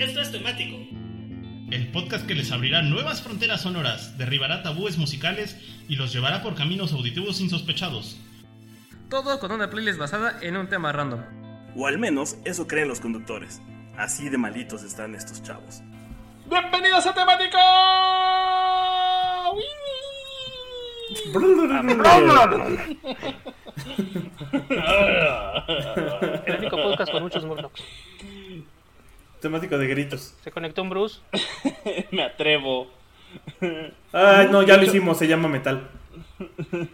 Esto es temático. El podcast que les abrirá nuevas fronteras sonoras, derribará tabúes musicales y los llevará por caminos auditivos insospechados. Todo con una playlist basada en un tema random. O al menos eso creen los conductores. Así de malitos están estos chavos. ¡Bienvenidos a Temático! El único podcast con muchos Murlocs. Temático de gritos. Se conectó un Bruce. Me atrevo. Ay, no, ya lo hicimos, se llama metal.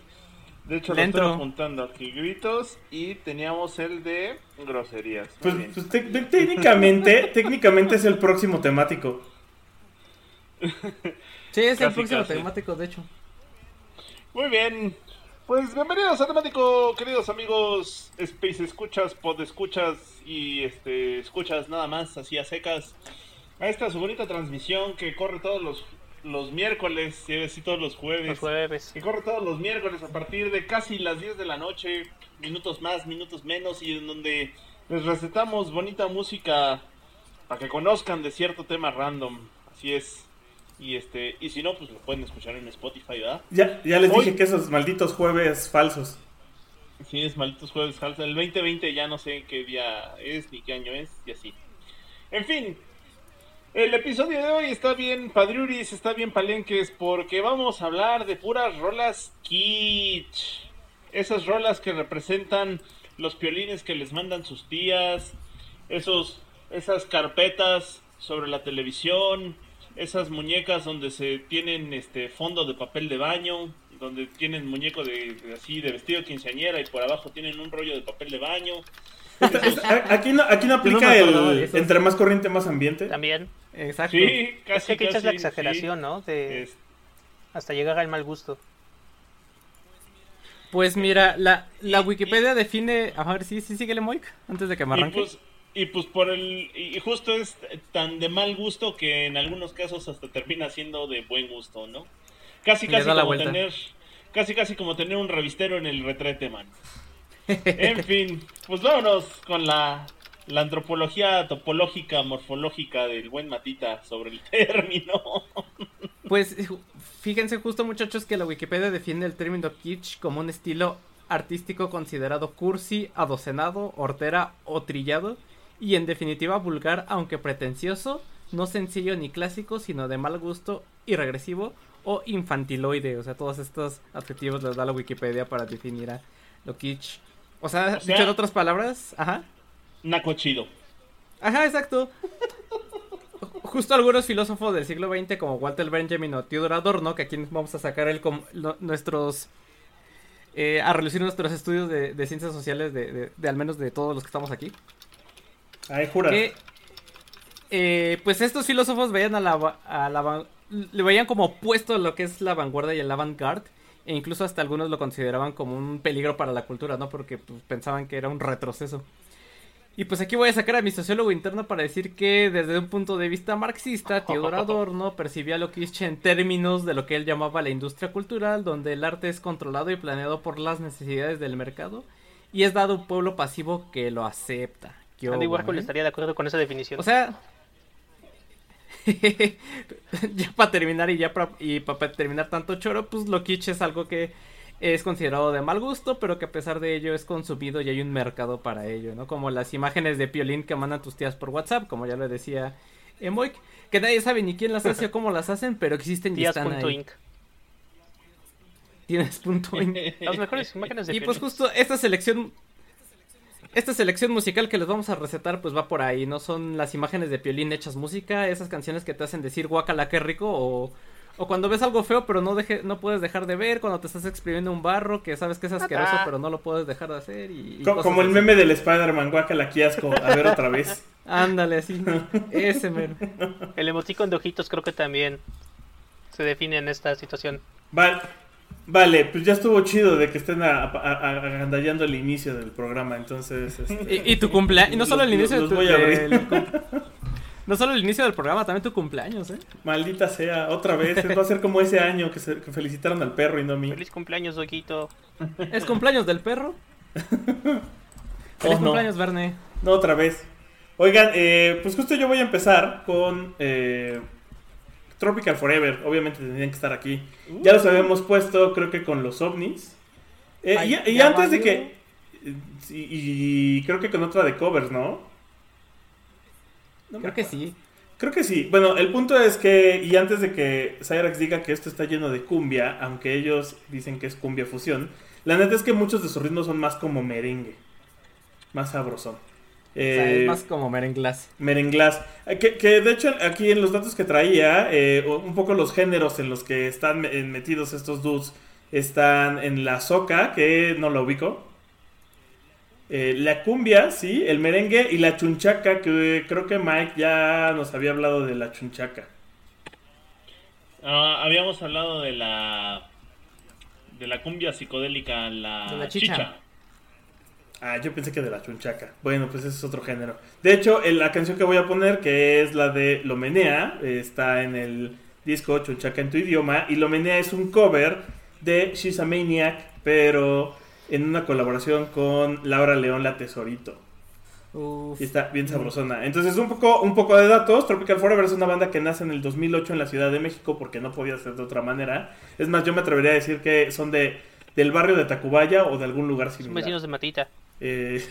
De hecho, lo estamos juntando aquí gritos y teníamos el de groserías. Pues, pues, técnicamente, técnicamente es el próximo temático. Sí, es el próximo casi. temático, de hecho. Muy bien. Pues bienvenidos a Temático, queridos amigos, Space Escuchas, Pod Escuchas y este escuchas nada más, así a secas, a esta su bonita transmisión que corre todos los, los miércoles, y decir todos los jueves, Los jueves. que corre todos los miércoles a partir de casi las 10 de la noche, minutos más, minutos menos, y en donde les recetamos bonita música para que conozcan de cierto tema random, así es. Y este, y si no, pues lo pueden escuchar en Spotify, ¿verdad? Ya, ya les Hoy- dije que esos malditos jueves falsos. Sí, es malditos jueves falsa. El 2020 ya no sé qué día es ni qué año es y así. En fin, el episodio de hoy está bien padriuris, está bien palenques porque vamos a hablar de puras rolas kitsch. Esas rolas que representan los piolines que les mandan sus tías, esos, esas carpetas sobre la televisión, esas muñecas donde se tienen este fondo de papel de baño, donde tienen muñeco de, de así de vestido quinceañera y por abajo tienen un rollo de papel de baño. Aquí, no, aquí no aplica el entre más corriente más ambiente. También. Exacto. Sí, Es casi que aquí echas la casi, exageración, ¿no? De Es- hasta llegar al mal gusto. Pues mira, la, la Wikipedia define. A ver, sí, sí, síguele, Moik, antes de que me arranque. pues y pues por el y justo es tan de mal gusto que en algunos casos hasta termina siendo de buen gusto, ¿no? Casi casi como vuelta. tener casi casi como tener un revistero en el retrete, man. En fin, pues vámonos con la la antropología topológica morfológica del buen Matita sobre el término. Pues fíjense justo muchachos que la Wikipedia define el término kitsch como un estilo artístico considerado cursi, adocenado, hortera o trillado y en definitiva vulgar aunque pretencioso, no sencillo ni clásico sino de mal gusto y regresivo o infantiloide, o sea todos estos adjetivos les da la Wikipedia para definir a lo kitsch. O sea, O sea- dicho en otras palabras, ajá. Naco chido. Ajá, exacto. Justo algunos filósofos del siglo XX como Walter Benjamin o Theodor Adorno, que aquí vamos a sacar el com- nuestros... eh, a relucir nuestros estudios de, de ciencias sociales de, de- de al menos de todos los que estamos aquí. Ay, jura. Que, eh, pues estos filósofos veían a la, a la le veían como opuesto a lo que es la vanguardia y el avant-garde. E incluso hasta algunos lo consideraban como un peligro para la cultura, ¿no? Porque pues, pensaban que era un retroceso. Y pues aquí voy a sacar a mi sociólogo interno para decir que desde un punto de vista marxista, Theodor Adorno percibía lo kitsch en términos de lo que él llamaba la industria cultural, donde el arte es controlado y planeado por las necesidades del mercado y es dado a un pueblo pasivo que lo acepta. ¿Qué Andy Warhol eh? estaría de acuerdo con esa definición. O sea, ya para terminar y ya para y para terminar tanto choro, pues lo kitsch es algo que es considerado de mal gusto, pero que a pesar de ello es consumido y hay un mercado para ello, ¿no? Como las imágenes de piolín que mandan tus tías por WhatsApp, como ya lo decía Emoik, que nadie sabe ni quién las hace o cómo las hacen, pero existen y están ahí. Díaz.inc. Tienes punto inc. Las mejores imágenes de Y pues justo esta selección esta selección musical que les vamos a recetar pues va por ahí, no son las imágenes de Piolín hechas música, esas canciones que te hacen decir guacala qué rico o, O cuando ves algo feo, pero no deje, no puedes dejar de ver. Cuando te estás exprimiendo un barro, que sabes que es asqueroso, Ah. pero no lo puedes dejar de hacer. Y, como el meme del Spider-Man, guácala, aquí asco. A ver otra vez. Ándale, así. Ese mero. El emoticon de ojitos creo que también se define en esta situación. Vale, vale, pues ya estuvo chido de que estén agandallando el inicio del programa, entonces... este, Y, y tu cumpleaños. Y no solo el inicio los de tu, voy a abrir. cum- No solo el inicio del programa, también tu cumpleaños, ¿eh? Maldita sea, otra vez, va a ser como ese año que, se- que felicitaron al perro y no a mí. Feliz cumpleaños, Ojito. ¿Es cumpleaños del perro? Feliz Oh, no. cumpleaños, Verne. No, otra vez. Oigan, eh, pues justo yo voy a empezar con eh, Tropical Forever. Obviamente tendrían que estar aquí. Ya los habíamos puesto, creo que con los ovnis. Eh, Ay, y antes de que... eh, Y, creo que con otra de covers, ¿no? No Creo que sí. Creo que sí. Bueno, el punto es que, y antes de que Cyrax diga que esto está lleno de cumbia, aunque ellos dicen que es cumbia fusión, la neta es que muchos de sus ritmos son más como merengue. Más sabrosón. O sea, Eh, es más como merenglas. Merenglás. Eh, Que, que de hecho aquí en los datos que traía, eh, un poco los géneros en los que están me- metidos estos dudes están en la soca, que no lo ubico. Eh, la cumbia, sí, el merengue y la chunchaca, que creo que Mike ya nos había hablado de la chunchaca. Ah, habíamos hablado de la de la cumbia psicodélica, la, De la chicha. chicha. Ah, yo pensé que de la chunchaca. Bueno, pues ese es otro género. De hecho, la canción que voy a poner, que es la de Lomenea, está en el disco Chunchaca en tu idioma. Y Lomenea es un cover de She's a Maniac, pero en una colaboración con Laura León La Tesorito. Uf. Y está bien sabrosona. Entonces, un poco, un poco de datos. Tropical Forever es una banda que nace en el 2008 en la Ciudad de México porque no podía ser de otra manera. Es más, yo me atrevería a decir que son de del barrio de Tacubaya o de algún lugar Son similar. vecinos de Matita. Eh,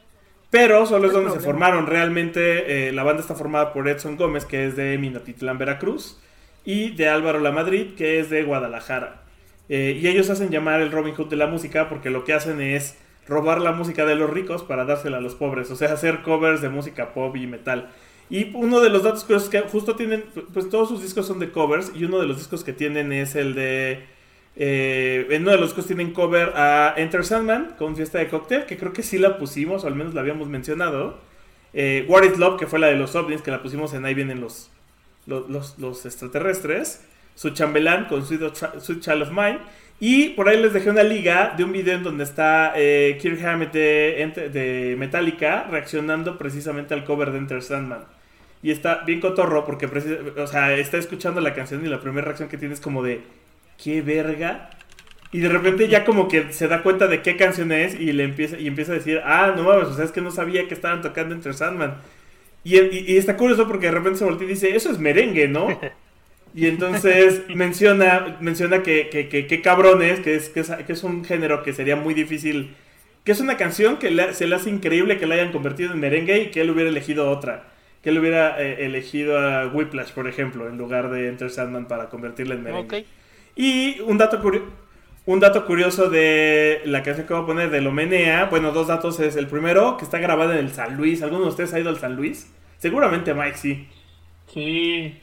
pero solo es donde se formaron. Realmente eh, la banda está formada por Edson Gómez, que es de Minatitlán, Veracruz, y de Álvaro La Madrid, que es de Guadalajara. Eh, y ellos hacen llamar el Robin Hood de la música porque lo que hacen es robar la música de los ricos para dársela a los pobres. O sea, hacer covers de música pop y metal. Y uno de los datos curiosos que justo tienen, pues todos sus discos son de covers, y uno de los discos que tienen es el de eh, en uno de los discos tienen cover a Enter Sandman con Fiesta de Cóctel, que creo que sí la pusimos, o al menos la habíamos mencionado. Eh, What is Love, que fue la de los ovnis, que la pusimos en Ahí vienen los, los, los- extraterrestres. Su chambelán con Sweet, Sweet Child of Mine. Y por ahí les dejé una liga de un video en donde está eh, Kirk Hammett de, Metallica reaccionando precisamente al cover de Enter Sandman. Y está bien cotorro porque o sea, está escuchando la canción y la primera reacción que tiene es como de qué verga. Y de repente ya como que se da cuenta de qué canción es y le empieza y empieza a decir, "Ah, no mames, o sea, es que no sabía que estaban tocando Enter Sandman." Y, y- y está curioso porque de repente se voltea y dice, "Eso es merengue, ¿no?" Y entonces menciona menciona que que, que- que cabrones, que es, que es que es un género que sería muy difícil que es una canción que le- se le hace increíble que la hayan convertido en merengue y que él hubiera elegido otra. Que él hubiera eh, elegido a Whiplash, por ejemplo, en lugar de Enter Sandman para convertirla en merengue. Y un dato, un dato curioso de la canción que voy a poner de Lomenea, bueno, dos datos es el primero, que está grabada en el San Luis. ¿Alguno de ustedes ha ido al San Luis? Seguramente Mike sí. Sí.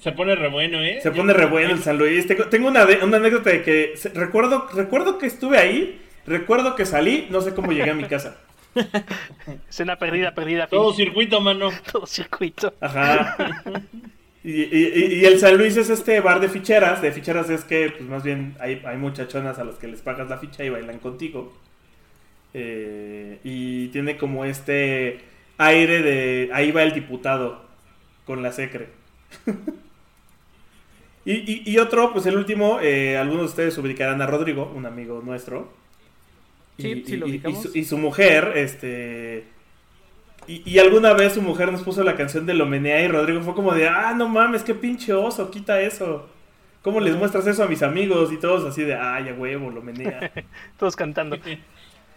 Se pone re bueno, ¿eh? Se pone re bueno el San Luis. Tengo, tengo una, de- una anécdota de que se- recuerdo, recuerdo que estuve ahí, recuerdo que salí, no sé cómo llegué a mi casa. Escena perdida, perdida. fin. Todo circuito, mano. Todo circuito. Ajá. Y, y- y- y el San Luis es este bar de ficheras. De ficheras es que, pues más bien, hay, hay muchachonas a las que les pagas la ficha y bailan contigo. Eh, y tiene como este aire de ahí va el diputado con la secre. y, y- otro, pues el último, eh, algunos de ustedes ubicarán a Rodrigo, un amigo nuestro. Sí, sí lo su, y su mujer, este... Y, y alguna vez su mujer nos puso la canción de Lomenea y Rodrigo fue como de, ah, no mames, qué pinche oso, quita eso. ¿Cómo les muestras eso a mis amigos? Y todos así de, ay, a huevo, Lomenea. Todos cantando.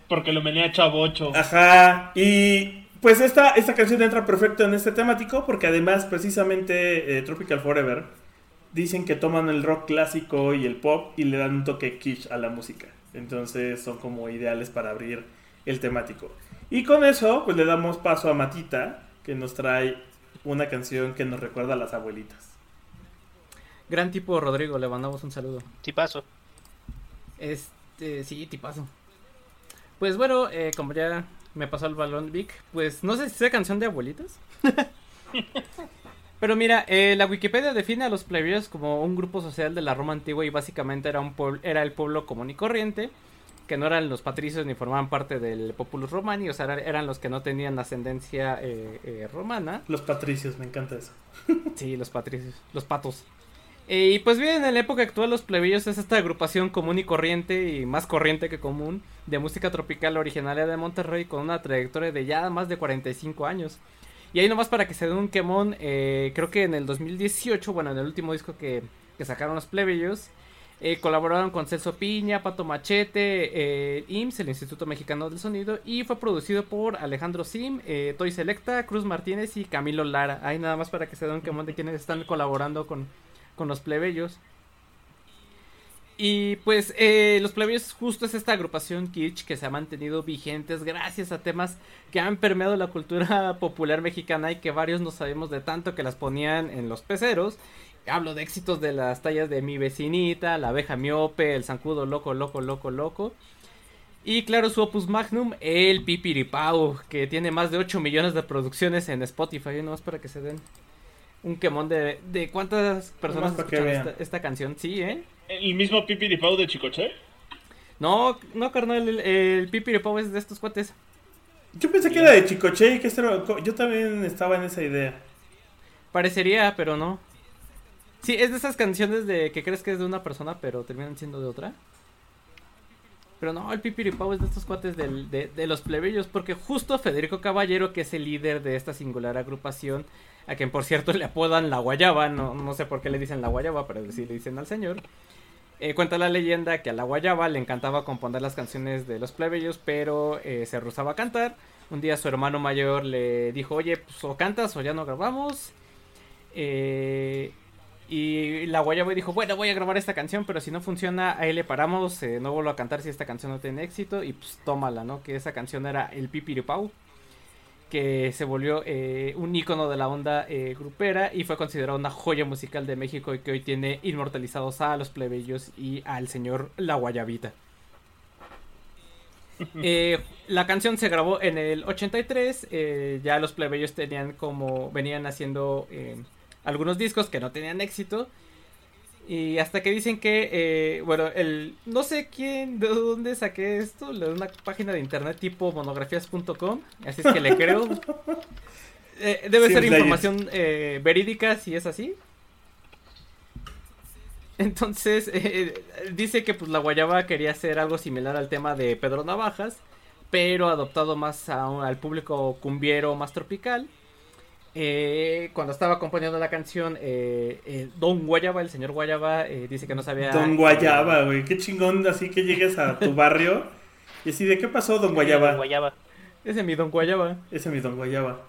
Porque lo menea chavocho. Ajá. Y pues esta, esta canción entra perfecto en este temático porque además precisamente eh, Tropical Forever dicen que toman el rock clásico y el pop y le dan un toque kitsch a la música. Entonces son como ideales para abrir el temático. Y con eso pues le damos paso a Matita que nos trae una canción que nos recuerda a las abuelitas. Gran tipo Rodrigo, le mandamos un saludo. Tipazo. Este, sí, tipazo. Pues bueno, eh, como ya me pasó el balón Vic, pues no sé si sea canción de abuelitas. Pero mira, eh, la Wikipedia define a los plebeyos como un grupo social de la Roma antigua y básicamente era, un pueblo, era el pueblo común y corriente, que no eran los patricios ni formaban parte del Populus Romani, o sea, era- eran los que no tenían ascendencia eh, eh, romana. Los patricios, me encanta eso. Sí, los patricios, los patos. Eh, y pues bien, en la época actual los plebeyos es esta agrupación común y corriente y más corriente que común de música tropical originaria de Monterrey con una trayectoria de ya más de 45 años. Y ahí nomás para que se den un quemón, creo que en el 2018, bueno, en el último disco que, que sacaron los plebeyos, eh, colaboraron con Celso Piña, Pato Machete, eh, IMSS, el Instituto Mexicano del Sonido, y fue producido por Alejandro Sim, eh, Toy Selecta, Cruz Martínez y Camilo Lara. Ahí nada más para que se den un de quienes están colaborando con, con los plebeyos. Y pues eh, los plebeyos justo es esta agrupación kitsch que se ha mantenido vigentes gracias a temas que han permeado la cultura popular mexicana y que varios no sabemos de tanto que las ponían en los peceros. Hablo de éxitos de las tallas de Mi Vecinita, La Abeja Miope, El Zancudo Loco, Loco, Loco, Loco. Y claro, su opus magnum, El Pipiripau, que tiene más de 8 millones de producciones en Spotify. No más para que se den un quemón de, de cuántas personas Nomás escuchan vean. esta, esta canción. Sí, ¿eh? ¿El mismo Pipiripau de Chicoche? No, no, carnal, el, el Pipiripau es de estos cuates. Yo pensé que era de Chicoche y que este era- yo también estaba en esa idea. Parecería, pero no. Sí, es de esas canciones de que crees que es de una persona, pero terminan siendo de otra. Pero no, el Pipiripau es de estos cuates de, de los plebeyos, porque justo Federico Caballero, que es el líder de esta singular agrupación, a quien por cierto le apodan la guayaba, no, no sé por qué le dicen la guayaba, pero sí le dicen al señor. Eh, cuenta la leyenda que a la guayaba le encantaba componer las canciones de los plebeyos, pero eh, se rehusaba a cantar. Un día su hermano mayor le dijo, oye, pues o cantas o ya no grabamos. Eh, y la guayaba dijo, bueno, voy a grabar esta canción, pero si no funciona, ahí le paramos, eh, no vuelvo a cantar si esta canción no tiene éxito, y pues tómala, ¿no? Que esa canción era El Pipiripau, que se volvió eh, un ícono de la onda eh, grupera y fue considerada una joya musical de México y que hoy tiene inmortalizados a los plebeyos y al señor La Guayabita. Eh, la canción se grabó en el 83. eh, ya los plebeyos tenían como. Venían haciendo eh, algunos discos que no tenían éxito. Y hasta que dicen que. eh, bueno, el. No sé quién. De dónde saqué esto. De una página de internet tipo monografías.com. Así es que le creo. Eh, debe ser información eh, verídica si es así. Entonces, eh, dice que pues la guayaba quería hacer algo similar al tema de Pedro Navajas, pero adoptado más a un- al público cumbiero más tropical. Eh, cuando estaba acompañando la canción, eh, eh, Don Guayaba, el señor Guayaba, eh, dice que no sabía... Don Guayaba, güey. Qué chingón así que llegues a tu barrio y así de qué pasó, Don Guayaba. Guayaba. Ese es mi Don Guayaba. Ese es mi Don Guayaba.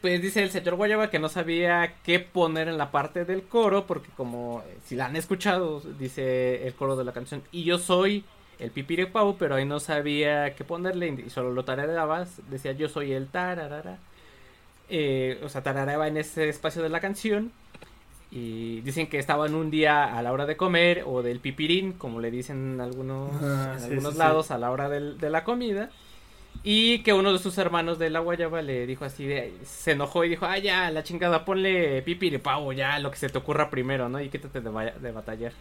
Pues dice el señor Guayaba que no sabía qué poner en la parte del coro, porque como eh, si la han escuchado, dice el coro de la canción, y yo soy el pipiripau, pero ahí no sabía qué ponerle, y solo lo tarareabas, decía yo soy el tararara. Eh, o sea, tarareaba en ese espacio de la canción. Y dicen que estaban un día a la hora de comer, o del pipirín, como le dicen en algunos, Ah, en sí, algunos sí, sí. lados, a la hora del- de la comida. Y que uno de sus hermanos de la guayaba le dijo así de, se enojó y dijo, ah ya, la chingada, ponle pipiripau, ya, lo que se te ocurra primero, ¿no? Y quítate de, de batallar.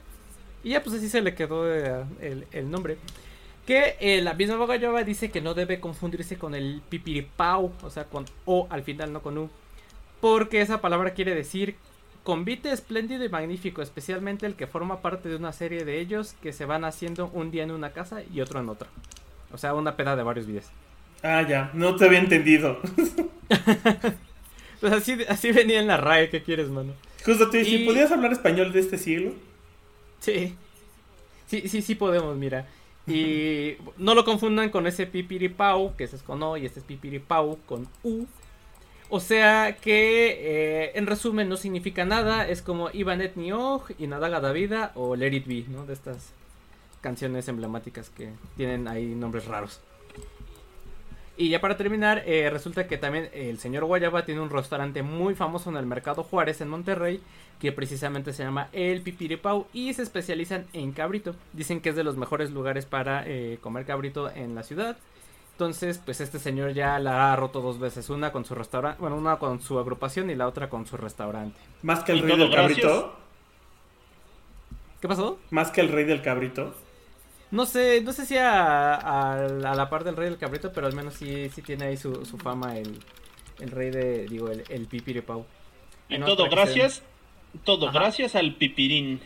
Y ya pues así se le quedó eh, el, el nombre. Que eh, la misma guayaba dice que no debe confundirse con el pipiripau, o sea, con O al final, no con U. Porque esa palabra quiere decir convite espléndido y magnífico, especialmente el que forma parte de una serie de ellos que se van haciendo un día en una casa y otro en otra. O sea, una peda de varios días. Ah, ya. No te había entendido. Pues así, así venía en la RAE, ¿qué quieres, mano? Justo te dije, Y- ¿podías hablar español de este siglo? Sí. Sí, sí, sí podemos, mira. Y no lo confundan con ese pipiripau, que ese es con O y este es pipiripau con U. O sea que, eh, en resumen, no significa nada. Es como Ivanet Niog, Inadaga Davida o Let It Be, ¿no? De estas canciones emblemáticas que tienen ahí nombres raros. Y ya para terminar, eh, resulta que también el señor Guayaba tiene un restaurante muy famoso en el Mercado Juárez en Monterrey, que precisamente se llama El Pipiripau y se especializan en cabrito. Dicen que es de los mejores lugares para eh, comer cabrito en la ciudad. Entonces, pues este señor ya la ha roto dos veces, una con su restaurante, bueno, una con su agrupación y la otra con su restaurante. Más que el rey del cabrito. ¿Qué pasó? Más que el rey del cabrito. No sé, no sé si a, a- a la par del rey del cabrito, pero al menos sí, sí tiene ahí su, su fama el, el rey de, digo, el, el pipiripau. Y No, todo gracias, todo Ajá. gracias al pipirín.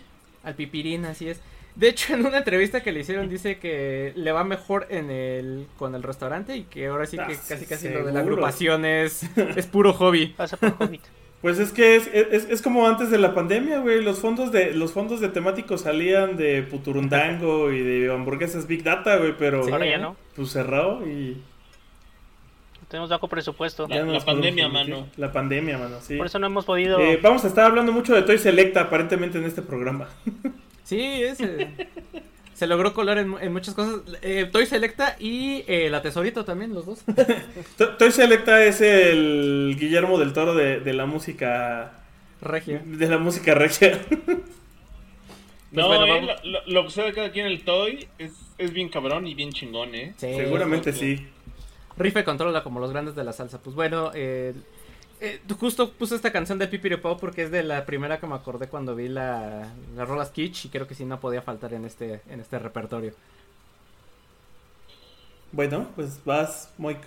Al pipirín, así es. De hecho, en una entrevista que le hicieron dice que le va mejor en el con el restaurante y que ahora sí que Ah, casi casi seguro. lo de la agrupación es, es puro hobby. Pasa por Hobbit. Pues es que es, es, es como antes de la pandemia, güey. Los fondos de los fondos de temáticos salían de Puturundango y de hamburguesas Big Data, güey, pero Sí. Ahora ya no. pues cerró y Tenemos bajo presupuesto. La- pandemia, mano. La pandemia, mano, sí. Por eso no hemos podido. Eh, vamos a estar hablando mucho de Toy Selecta aparentemente en este programa. Sí, es, eh, se logró colar en, en muchas cosas. Eh, Toy Selecta y eh, la Tesorito también, los dos. To- Toy Selecta es el Guillermo del Toro de, de la música Regia. de la música regia. No, bueno, eh, lo, lo- lo que sucede cada quien en el Toy es, es bien cabrón y bien chingón, ¿eh? Sí. Seguramente sí. Rife controla como los grandes de la salsa. Pues bueno, eh, eh, justo puse esta canción de Pipiripao porque es de la primera que me acordé cuando vi la, la rolas Kitsch y creo que sí no podía faltar en este, en este repertorio. Bueno, pues vas, Moik.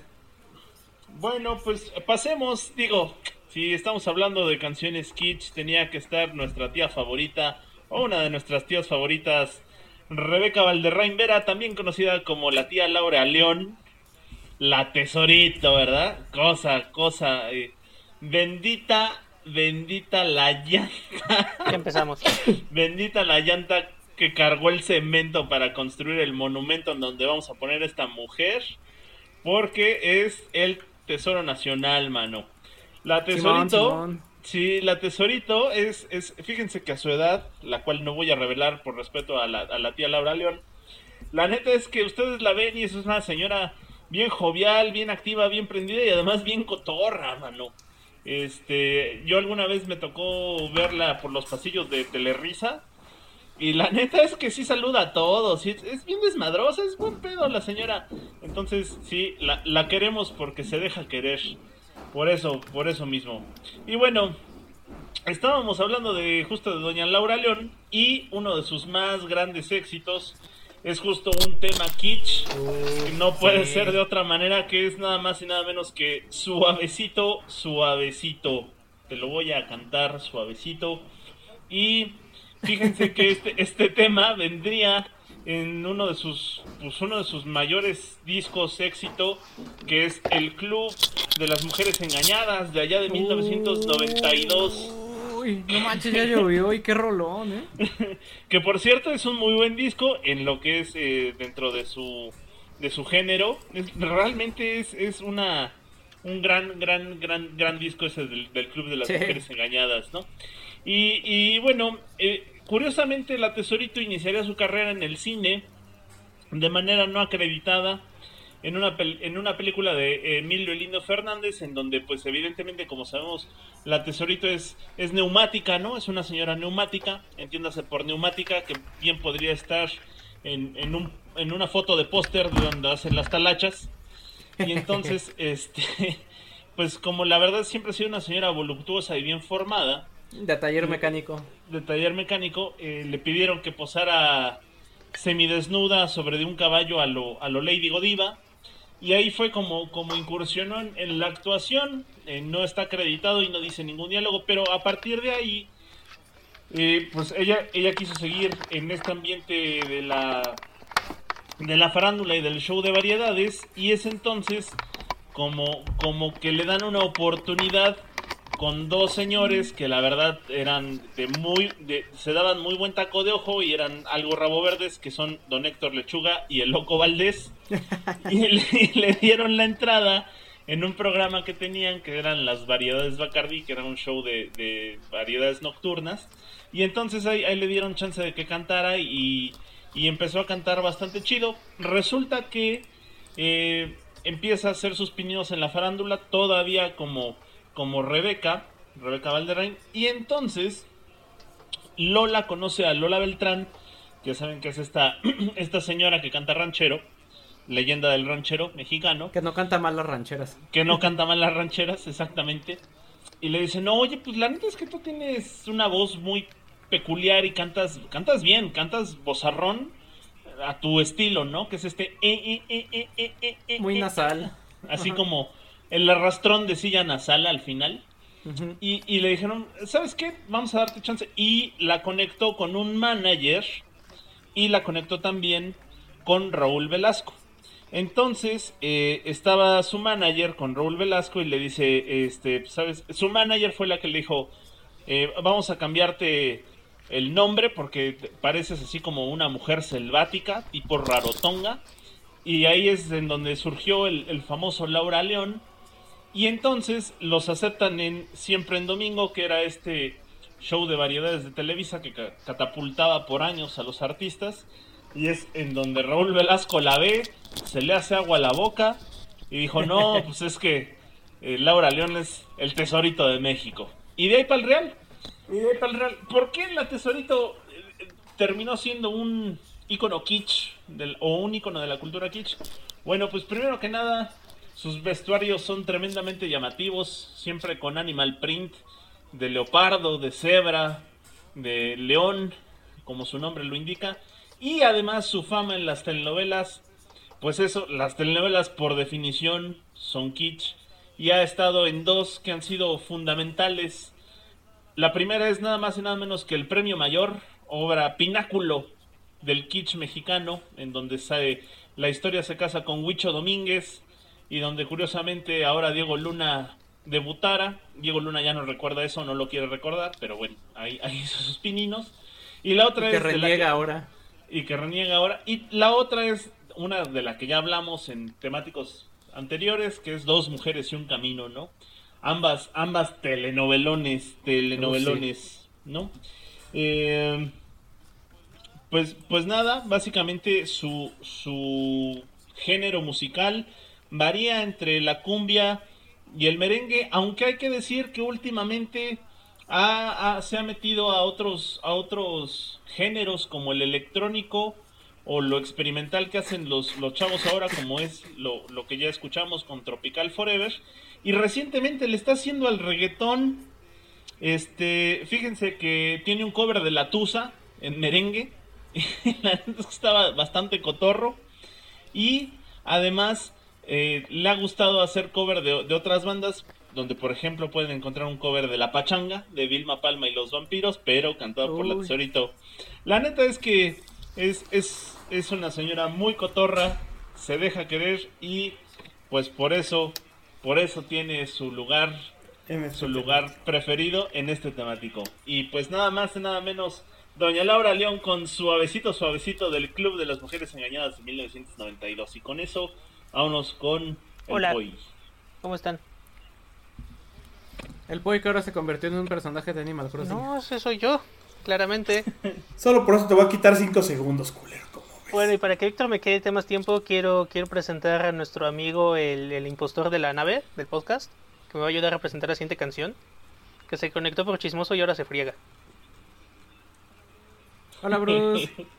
Bueno, pues pasemos, digo, si estamos hablando de canciones kitsch, tenía que estar nuestra tía favorita, o una de nuestras tías favoritas, Rebeca Valderrain Vera, también conocida como la tía Laura León, la tesorito, ¿verdad? Cosa, cosa, eh, bendita, bendita la llanta, Ya empezamos. bendita la llanta que cargó el cemento para construir el monumento en donde vamos a poner a esta mujer. Porque es el Tesoro Nacional, mano. La Tesorito. Simón, Simón. Sí, la Tesorito es, es. Fíjense que a su edad, la cual no voy a revelar por respeto a la, a la tía Laura León. La neta es que ustedes la ven y es una señora bien jovial, bien activa, bien prendida y además bien cotorra, mano. Este, yo alguna vez me tocó verla por los pasillos de Telerisa y la neta es que sí saluda a todos, es, es bien desmadrosa, es buen pedo la señora. Entonces, sí, la, la queremos porque se deja querer. Por eso, por eso mismo. Y bueno, estábamos hablando de justo de Doña Laura León y uno de sus más grandes éxitos es justo un tema kitsch. que no puede sí. ser de otra manera que es nada más y nada menos que suavecito, suavecito. Te lo voy a cantar suavecito. Y fíjense que este, este tema vendría en uno de sus pues uno de sus mayores discos éxito que es el Club de las Mujeres Engañadas de allá de 1992 Uy, no manches, ya llovió y qué rolón, ¿eh? que por cierto es un muy buen disco en lo que es eh, dentro de su de su género Es- realmente es, es una un gran gran gran gran disco ese del, del club de las Sí. mujeres engañadas no y, y bueno eh, curiosamente la tesorito iniciaría su carrera en el cine de manera no acreditada en una, pel- en una película de Emilio Lindo Fernández, en donde, pues, evidentemente, como sabemos, la tesorito es, es neumática, ¿no? Es una señora neumática, entiéndase por neumática, que bien podría estar en, en, un, en una foto de póster de donde hacen las talachas. Y entonces, este, pues, como la verdad siempre ha sido una señora voluptuosa y bien formada, De taller mecánico. de taller mecánico, eh, le pidieron que posara semidesnuda sobre de un caballo a lo, a lo Lady Godiva. Y ahí fue como, como incursionó en, la actuación. Eh, no está acreditado y no dice ningún diálogo, pero a partir de ahí, eh, pues ella, ella quiso seguir en este ambiente de la, de la farándula y del show de variedades. Y es entonces como, como que le dan una oportunidad con dos señores que la verdad eran de muy de, se daban muy buen taco de ojo y eran algo rabo verdes que son don Héctor Lechuga y el loco Valdés. Y le, y le dieron la entrada en un programa que tenían que eran las variedades Bacardi que era un show de, de variedades nocturnas. Y entonces ahí, ahí le dieron chance de que cantara y, y empezó a cantar bastante chido. Resulta que eh, empieza a hacer sus pininos en la farándula, todavía como, como Rebeca, Rebeca Valderrain, y entonces Lola conoce a Lola Beltrán, que saben que es esta, esta señora que canta ranchero, leyenda del ranchero mexicano, Que no canta mal las rancheras. que no canta mal las rancheras, exactamente. Y le dice, no, oye, pues la neta es que tú tienes una voz muy peculiar y cantas, cantas bien, cantas bozarrón a tu estilo, ¿no? Que es este eh, eh, eh, Muy nasal. Así como el arrastrón de silla nasal al final. Y, y le dijeron, ¿sabes qué? Vamos a darte chance. Y la conectó con un manager y la conectó también con Raúl Velasco. Entonces eh, estaba su manager con Raúl Velasco y le dice, este, ¿sabes? Su manager fue la que le dijo, eh, vamos a cambiarte el nombre porque pareces así como una mujer selvática, tipo rarotonga. Y ahí es en donde surgió el, el famoso Laura León. Y entonces los aceptan en Siempre en Domingo, que era este show de variedades de Televisa que ca- catapultaba por años a los artistas. Y es en donde Raúl Velasco la ve, se le hace agua a la boca y dijo, no, pues es que eh, Laura León es el tesorito de México. Y de ahí para el Real. Y de ahí para el Real. ¿Por qué la tesorito eh, eh, terminó siendo un ícono kitsch del, o un ícono de la cultura kitsch? Bueno, pues primero que nada, sus vestuarios son tremendamente llamativos, siempre con animal print de leopardo, de cebra, de león, como su nombre lo indica. Y además su fama en las telenovelas, pues eso, las telenovelas por definición son kitsch. Y ha estado en dos que han sido fundamentales. La primera es nada más y nada menos que el Premio Mayor, obra pináculo del kitsch mexicano, en donde sale, la historia se casa con Huicho Domínguez y donde curiosamente ahora Diego Luna debutara. Diego Luna ya no recuerda eso, no lo quiere recordar, pero bueno, ahí, ahí hizo sus pininos. Y la otra Que es de la reniega ahora. y que reniega ahora. Y la otra es una de la que ya hablamos en temáticos anteriores, que es Dos mujeres y un camino, ¿no? Ambas, ambas telenovelones, telenovelones, ¿no? Eh, pues, pues nada, básicamente su, su género musical varía entre la cumbia y el merengue, aunque hay que decir que últimamente se ha metido a otros, géneros como el electrónico o lo experimental que hacen los, chavos ahora, como es lo, que ya escuchamos con Tropical Forever. Y recientemente le está haciendo al reggaetón. Este, fíjense que tiene un cover de La Tusa en merengue. Estaba bastante cotorro. Y además eh, le ha gustado hacer cover de, de otras bandas, donde por ejemplo pueden encontrar un cover de La Pachanga, de Vilma Palma y los Vampiros, pero cantado por la tesorito. La neta es que es, es, es una señora muy cotorra, se deja querer y pues por eso, por eso tiene su lugar En este su tema. lugar preferido en este temático. Y pues nada más y nada menos, Doña Laura León con Suavecito Suavecito del Club de las Mujeres Engañadas de 1992. Y con eso, vámonos con el Hola. Poi. ¿Cómo están? El Boy que ahora se convirtió en un personaje de Animal Crossing. No, ese soy yo, claramente. Solo por eso te voy a quitar 5 segundos, culero. ¿cómo ves? Bueno, y para que Víctor me quede más tiempo, quiero, quiero presentar a nuestro amigo, el, el impostor de la nave del podcast, que me va a ayudar a presentar la siguiente canción, que se conectó por chismoso y ahora se friega. Hola, Bruce.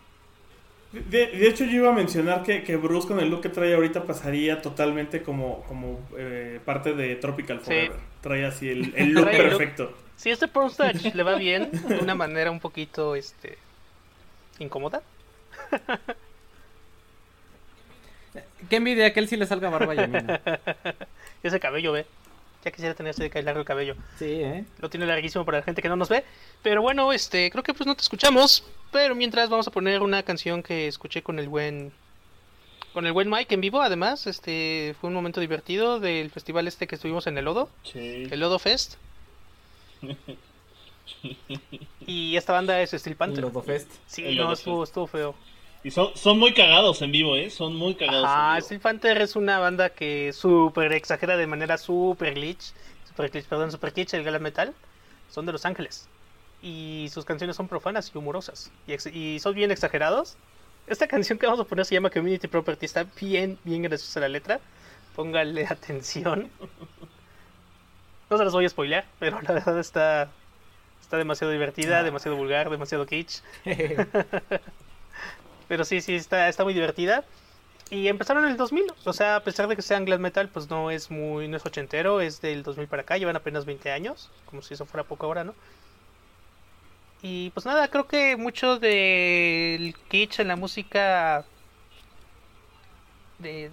De, de hecho, yo iba a mencionar que, que Bruce con el look que trae ahorita pasaría totalmente como, como eh, parte de Tropical Sí. Forever. Trae así el, el look Trae el look. perfecto. Si este Pornstage le va bien, de una manera un poquito, este, incómoda. Qué envidia que él sí le salga barba y a mí no. Ese cabello, ve. Ya quisiera tener ese de largo el cabello. Sí, ¿eh? Lo tiene larguísimo para la gente que no nos ve. Pero bueno, este, creo que pues no te escuchamos. Pero mientras vamos a poner una canción que escuché con el buen. Con el buen Mike en vivo, además, este fue un momento divertido del festival este que estuvimos en el Lodo, Sí. el Lodo Fest. Y esta banda es Steel Panther. Lodo Fest. Sí, El no, Lodo estuvo, Fest. estuvo feo. Y son, son muy cagados en vivo, ¿eh? Son muy cagados Ah, en vivo. Steel Panther es una banda que súper exagera de manera súper glitch. Super glitch, perdón, super glitch, el glam metal. Son de Los Ángeles. Y sus canciones son profanas y humorosas. Y, ex- y son bien exagerados. Esta canción que vamos a poner se llama Community Property. Está bien, bien graciosa la letra. pónganle atención. No se los voy a spoilear, pero la verdad está, está demasiado divertida, demasiado vulgar, demasiado kitsch. pero sí, sí, está, está muy divertida. Y empezaron en el 2000, o sea, a pesar de que sean glam metal, pues no es muy, no es ochentero, es del 2000 para acá, llevan apenas 20 años, como si eso fuera poco ahora, ¿no? Y pues nada, creo que mucho del kitsch en la música de,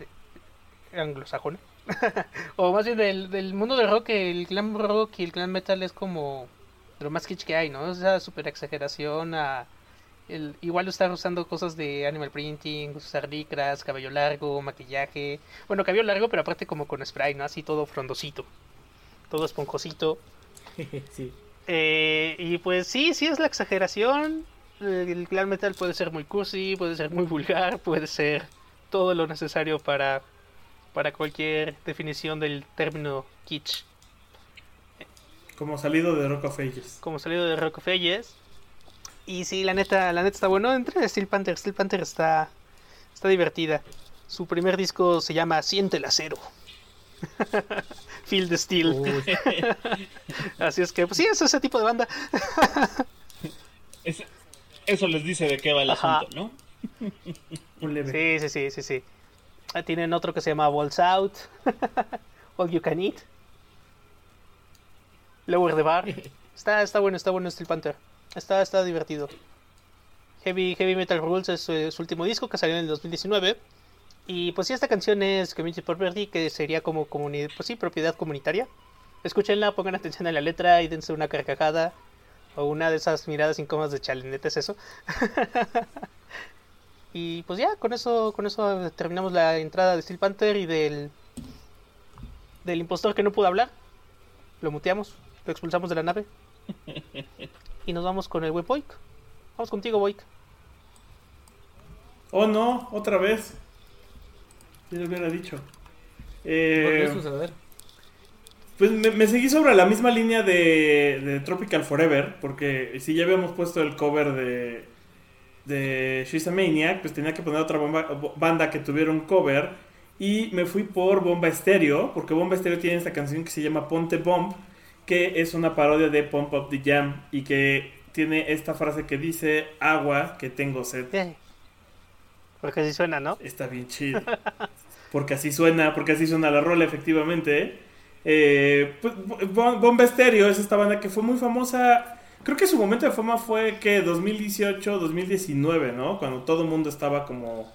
de anglosajona, o más bien del, del mundo del rock, el glam rock y el glam metal es como lo más kitsch que hay, ¿no? Esa super exageración a el, igual estar usando cosas de animal printing, usar licras, cabello largo, maquillaje. Bueno, cabello largo, pero aparte como con spray, ¿no? Así todo frondosito. Todo esponjosito. sí. Eh, y pues sí, sí es la exageración. El glam metal puede ser muy cursi, puede ser muy vulgar, puede ser todo lo necesario para, para cualquier definición del término kitsch. Como salido de Rock of Ages. Como salido de Rock of Ages. Y sí, la neta, la neta está bueno. Entre Steel Panther, Steel Panther está, está divertida. Su primer disco se llama Siente el acero. Feel the Steel. Así es que, pues sí, es ese tipo de banda. Es- eso les dice de qué va el Ajá. asunto, ¿no? Un leve. Sí, sí, sí, sí, sí. Ah, Tienen otro que se llama Balls Out. All You Can Eat. Lower the Bar. Está, está bueno, está bueno Steel Panther. Está, está divertido. Heavy, Heavy Metal Rules es eh, su último disco que salió en el 2019. Y pues sí, esta canción es Community Property, que sería como comuni- pues sí, propiedad comunitaria. Escúchenla, pongan atención a la letra y dense una carcajada. O una de esas miradas incómodas de chalinete es eso. Y pues ya, con eso, con eso terminamos la entrada de Steel Panther y del del impostor que no pudo hablar. Lo muteamos, lo expulsamos de la nave. Y nos vamos con el web Boik. Vamos contigo, Boik. Oh no, otra vez. Ya lo hubiera dicho. Eh, ¿Por qué suceder? Pues me, me seguí sobre la misma línea de, de Tropical Forever, porque si ya habíamos puesto el cover de, de She's a Maniac, pues tenía que poner otra bomba- bo- banda que tuviera un cover. Y me fui por Bomba Estéreo, porque Bomba Estéreo tiene esta canción que se llama Ponte Bomb, que es una parodia de Pump Up the Jam, y que tiene esta frase que dice, agua, que tengo sed. Porque así suena, ¿no? Está bien chido. Porque así suena, porque así suena la rola, efectivamente. Eh, pues, Bo- Bomba Estéreo es esta banda que fue muy famosa. Creo que su momento de fama fue que 2018, 2019, ¿no? Cuando todo el mundo estaba como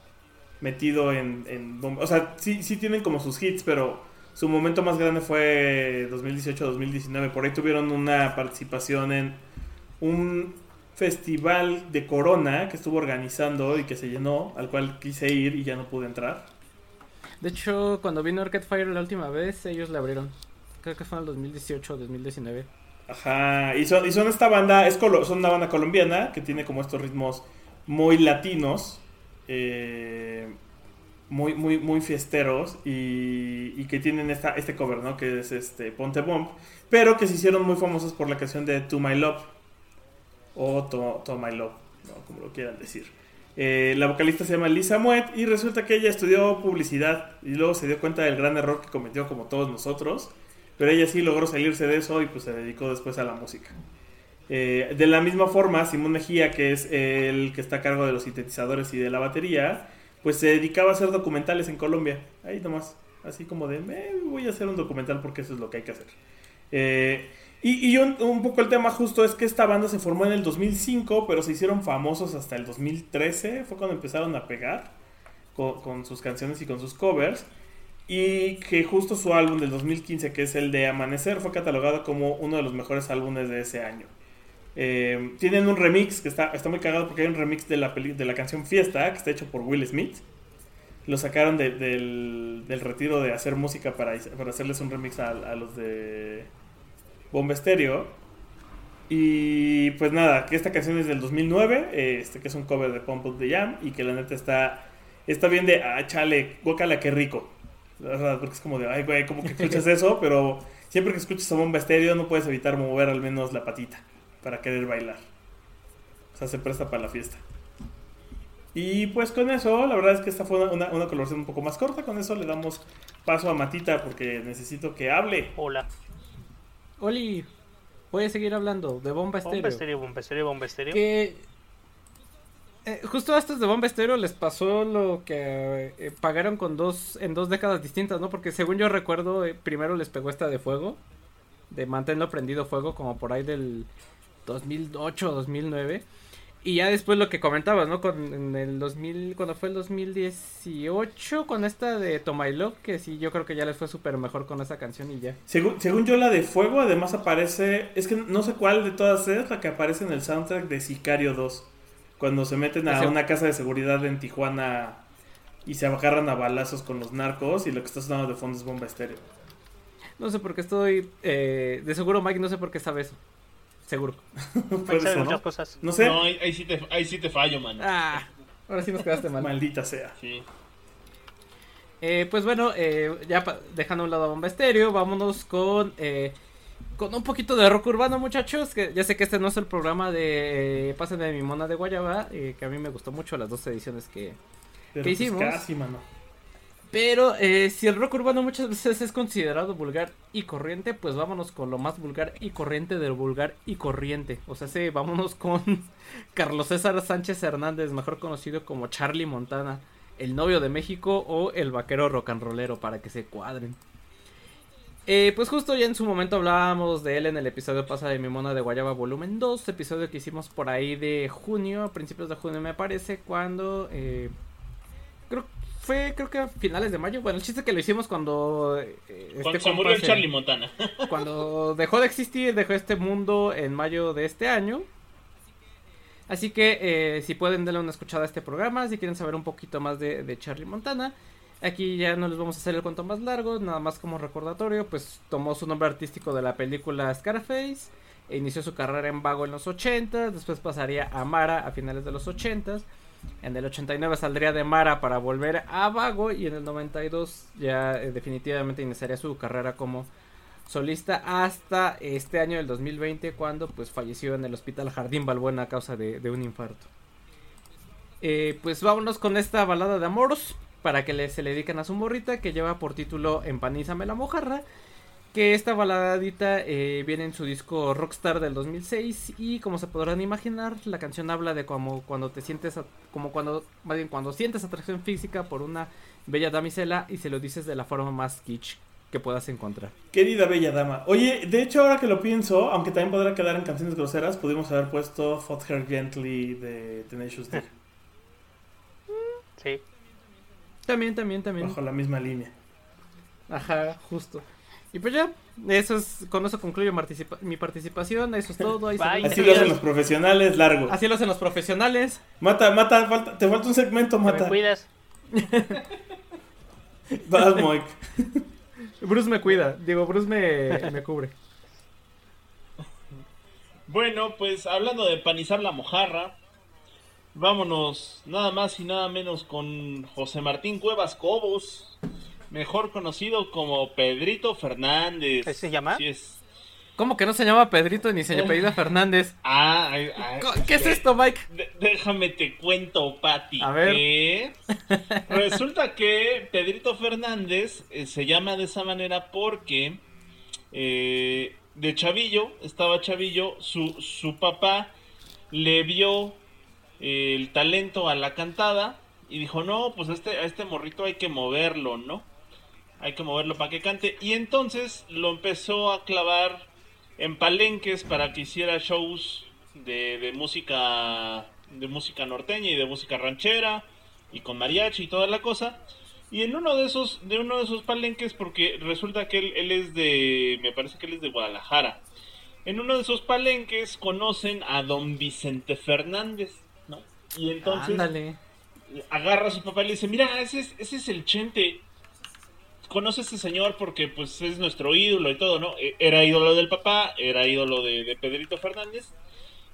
metido en, en. O sea, sí, sí tienen como sus hits, pero su momento más grande fue 2018, 2019. Por ahí tuvieron una participación en un festival de Corona que estuvo organizando y que se llenó, al cual quise ir y ya no pude entrar. De hecho, cuando vino Arcade Fire la última vez, ellos le abrieron. Creo que fue en el 2018 o 2019. Ajá, y son, y son esta banda, es colo- son una banda colombiana que tiene como estos ritmos muy latinos, eh, muy, muy, muy fiesteros y, y que tienen esta, este cover, ¿no? Que es este Ponte Bomb, pero que se hicieron muy famosos por la canción de To My Love o To, My Love, ¿no? como lo quieran decir. Eh, la vocalista se llama Lisa Muet y resulta que ella estudió publicidad y luego se dio cuenta del gran error que cometió como todos nosotros. Pero ella sí logró salirse de eso y pues se dedicó después a la música. Eh, de la misma forma, Simón Mejía, que es el que está a cargo de los sintetizadores y de la batería, pues se dedicaba a hacer documentales en Colombia. Ahí nomás. Así como de, "Eh, voy a hacer un documental porque eso es lo que hay que hacer. Eh, y y un, poco el tema justo es que esta banda se formó en el 2005, pero se hicieron famosos hasta el 2013. Fue cuando empezaron a pegar con sus canciones y con sus covers. Y que justo su álbum del 2015, que es el de Amanecer, fue catalogado como uno de los mejores álbumes de ese año. Eh, tienen un remix que está, está muy cagado porque hay un remix de la, peli- de la canción Fiesta, que está hecho por Will Smith. Lo sacaron de- del, del retiro de hacer música para, para hacerles un remix a, a los de Bomba Estéreo. Y pues nada, que esta canción es del 2009, eh, este, que es un cover de Pump Up the Jam y que la neta está, está bien de, ah, chale, guácala, qué rico. La verdad, porque es como de, ay, güey, como que escuchas eso, pero siempre que escuchas a Bomba Estéreo no puedes evitar mover al menos la patita para querer bailar. O sea, se presta para la fiesta. Y pues con eso, la verdad es que esta fue una, una colaboración un poco más corta. Con eso le damos paso a Matita porque necesito que hable. Hola. Oli, voy a seguir hablando de Bomba Estéreo. Bomba estéreo, bomba estéreo, bomba estéreo. Que eh, justo a estos de Bomba Estéreo les pasó lo que eh, pagaron con dos en dos décadas distintas, ¿no? Porque según yo recuerdo, eh, primero les pegó esta de fuego, de mantenerlo prendido fuego, como por ahí del 2008 2009. Y ya después lo que comentabas, ¿no? Con en el 2000, cuando fue el 2018, con esta de Tomailo, que sí, yo creo que ya les fue súper mejor con esa canción y ya. Según, según yo, la de Fuego además aparece. Es que no sé cuál de todas es la que aparece en el soundtrack de Sicario 2. Cuando se meten a Ese- una casa de seguridad en Tijuana y se agarran a balazos con los narcos y lo que está sonando de fondo es bomba estéreo. No sé por qué estoy. eh, de seguro, Mike, no sé por qué sabe eso. Seguro. Puede ser, muchas ¿no? cosas. No sé. No, ahí, ahí sí te, ahí sí te fallo, mano. Ah, ahora sí nos quedaste mal. Maldita sea. Sí. Eh, pues bueno, eh, ya pa- dejando a un lado a Bomba Estéreo, vámonos con eh, con un poquito de rock urbano, muchachos. Que ya sé que este no es el programa de eh, Pásenme de mi mona de Guayaba, eh, que a mí me gustó mucho las dos ediciones que. Pero ¿Qué pues hicimos? casi, mano. Pero eh, si el rock urbano muchas veces es considerado vulgar y corriente, pues vámonos con lo más vulgar y corriente del vulgar y corriente. O sea, sí, vámonos con Carlos César Sánchez Hernández, mejor conocido como Charlie Montana, el novio de México o el vaquero rock and rollero, para que se cuadren. Eh, pues justo ya en su momento hablábamos de él en el episodio pasado de Mi Mona de Guayaba volumen 2, episodio que hicimos por ahí de junio, a principios de junio me parece, cuando... eh, fue creo que a finales de mayo. Bueno, el chiste que lo hicimos cuando eh, este Cuando se murió el Charlie Montana. cuando dejó de existir, dejó este mundo en mayo de este año. Así que eh, si pueden darle una escuchada a este programa, si quieren saber un poquito más de, de Charlie Montana. Aquí ya no les vamos a hacer el cuento más largo, nada más como recordatorio, pues tomó su nombre artístico de la película Scarface, e inició su carrera en Vago en los 80, después pasaría a Mara a finales de los 80, en el 89 saldría de Mara para volver a Vago y en el 92 ya eh, definitivamente iniciaría su carrera como solista hasta este año del 2020 cuando pues falleció en el hospital Jardín Balbuena a causa de, un infarto. Eh, pues vámonos con esta balada de amoros para que se le dediquen a su morrita que lleva por título Empanízame la mojarra. Que esta baladita eh, viene en su disco Rockstar del 2006 y como se podrán imaginar la canción habla de como cuando te sientes a- como cuando más bien cuando sientes atracción física por una bella damisela y se lo dices de la forma más kitsch que puedas encontrar. Querida bella dama. Oye, de hecho, ahora que lo pienso, aunque también podrá quedar en canciones groseras, pudimos haber puesto Fuck Her Gently de Tenacious D. Sí. También, también, también. bajo la misma línea. Ajá, justo. Y pues ya, eso es, con eso concluyo participa- mi participación, eso es todo. Ahí Bye. Así lo hacen los profesionales, largo. Así lo hacen los profesionales. Mata, mata, falta- te falta un segmento, Te me mata. cuidas. Vas, Moik. Bruce me cuida, digo, Bruce me, me cubre. Bueno, pues hablando de panizar la mojarra, vámonos nada más y nada menos con José Martín Cuevas Cobos, mejor conocido como Pedrito Fernández. ¿Así se llama? Así es. ¿Cómo que no se llama Pedrito ni se apellida Fernández? Ah, ay, ay, ¿Qué es esto, Mike? de- déjame te cuento, Pati. A ver. que resulta que Pedrito Fernández eh, se llama de esa manera porque eh, de chavillo, estaba chavillo, su, su papá le vio eh, el talento a la cantada y dijo, no, pues a este, a este morrito hay que moverlo, ¿no? Hay que moverlo para que cante. Y entonces lo empezó a clavar en palenques para que hiciera shows de, de música de música norteña y de música ranchera y con mariachi y toda la cosa y en uno de esos de uno de esos palenques porque resulta que él, él es de me parece que él es de Guadalajara en uno de esos palenques conocen a don Vicente Fernández no y entonces Ándale. agarra a su papá y le dice, mira, ese es, ese es el Chente. Conoce a este señor porque pues es nuestro ídolo y todo, ¿no? E- Era ídolo del papá, era ídolo de, Pedrito Fernández.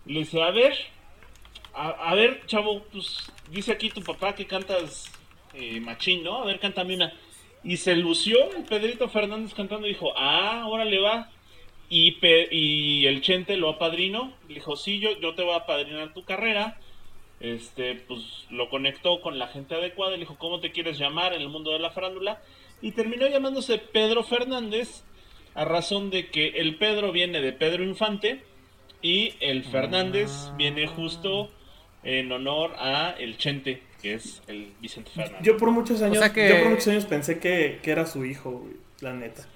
Le dice, a ver, a, ver, chavo, pues dice aquí tu papá que cantas eh, machín, ¿no? A ver, cántame una. Y se lució el Pedrito Fernández cantando y dijo, ah, órale va. Y, el Chente lo apadrinó. Le dijo, sí, yo, yo te voy a apadrinar tu carrera este, pues lo conectó con la gente adecuada le dijo, ¿cómo te quieres llamar en el mundo de la farándula? Y terminó llamándose Pedro Fernández, a razón de que el Pedro viene de Pedro Infante y el Fernández Ah. viene justo en honor a el Chente, que es el Vicente Fernández. Yo por muchos años, sea que- yo por muchos años pensé que, que era su hijo, güey, la neta.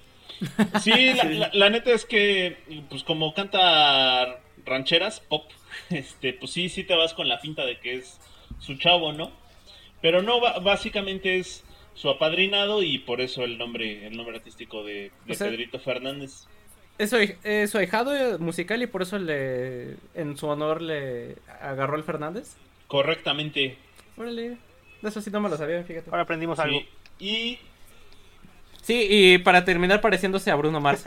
Sí, la, la- la neta es que, pues como canta rancheras, pop, este, pues sí, sí te vas con la finta de que es su chavo, ¿no? Pero no, básicamente es su apadrinado y por eso el nombre, el nombre artístico de, de O sea- Pedrito Fernández. Es su, hij- es su ahijado musical y por eso le en su honor le agarró el Fernández. Correctamente. Órale. De eso sí no me lo sabía, fíjate. Ahora aprendimos algo. Sí. Y Sí, y para terminar pareciéndose a Bruno Mars.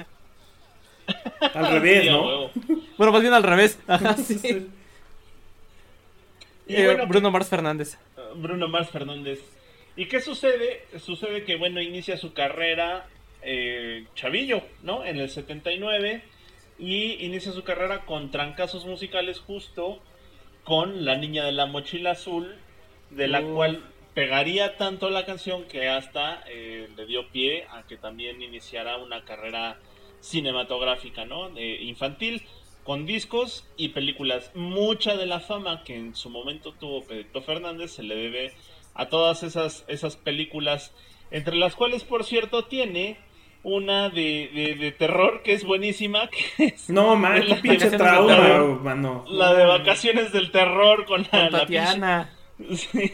Al revés, Sí, ¿no? huevo. bueno, más bien al revés. Ajá, sí. Y Eh, bueno, Bruno Mars Fernández. Bruno Mars Fernández. ¿Y qué sucede? Sucede que, bueno, inicia su carrera eh, chavillo, ¿no? En el 79. Y inicia su carrera con trancazos musicales justo con La Niña de la Mochila Azul, de la Uh. cual pegaría tanto la canción que hasta eh, le dio pie a que también iniciara una carrera cinematográfica, ¿no? Eh, infantil, con discos y películas. Mucha de la fama que en su momento tuvo Pedrito Fernández se le debe a todas esas, esas películas, entre las cuales, por cierto, tiene una de, de, de terror que es buenísima, que es No, man, qué La- pinche trauma, del terror. mano. la de Vacaciones del Terror con la, Con la Tatiana. Sí,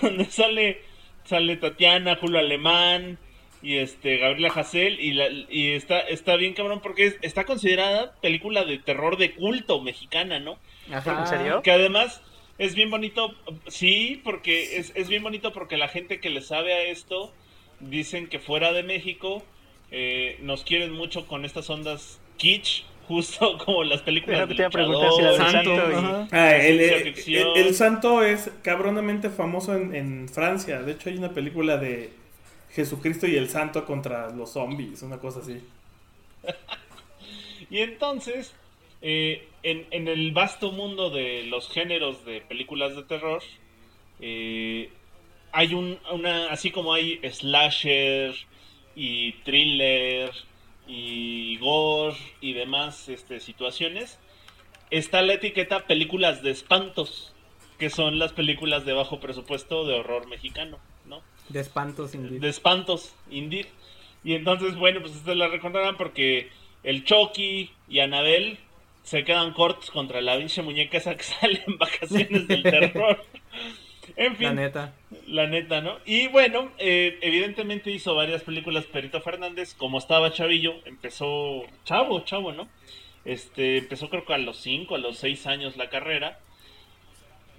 cuando sale sale Tatiana, Julio Alemán y este Gabriela Hassel y, la- y está está bien cabrón porque es- está considerada película de terror de culto mexicana, ¿no? Ajá. ¿En serio? Que además es bien bonito, sí, porque es, es bien bonito porque la gente que le sabe a esto dicen que fuera de México eh, nos quieren mucho con estas ondas kitsch, justo como las películas de que te iba a preguntar si la. Santo y-. Ah, el, el- ficción. el- el santo es cabronamente famoso en, en Francia. De hecho, hay una película de Jesucristo y el santo contra los zombies, una cosa así. Y entonces, eh, en, en el vasto mundo de los géneros de películas de terror, eh, hay un, una, así como hay slasher y thriller y gore y demás este, situaciones, está la etiqueta películas de espantos, que son las películas de bajo presupuesto de horror mexicano, ¿no? De espantos indeed. de espantos, indeed. Y entonces, bueno, pues ustedes la recordarán porque el Chucky y Anabel se quedan cortos contra la pinche muñeca esa que sale en vacaciones del terror. En La fin, neta. la neta, ¿no? Y bueno, eh, evidentemente hizo varias películas Perito Fernández, como estaba chavillo, empezó chavo, chavo, ¿no? Este, empezó creo que a los 5, a los 6 años la carrera.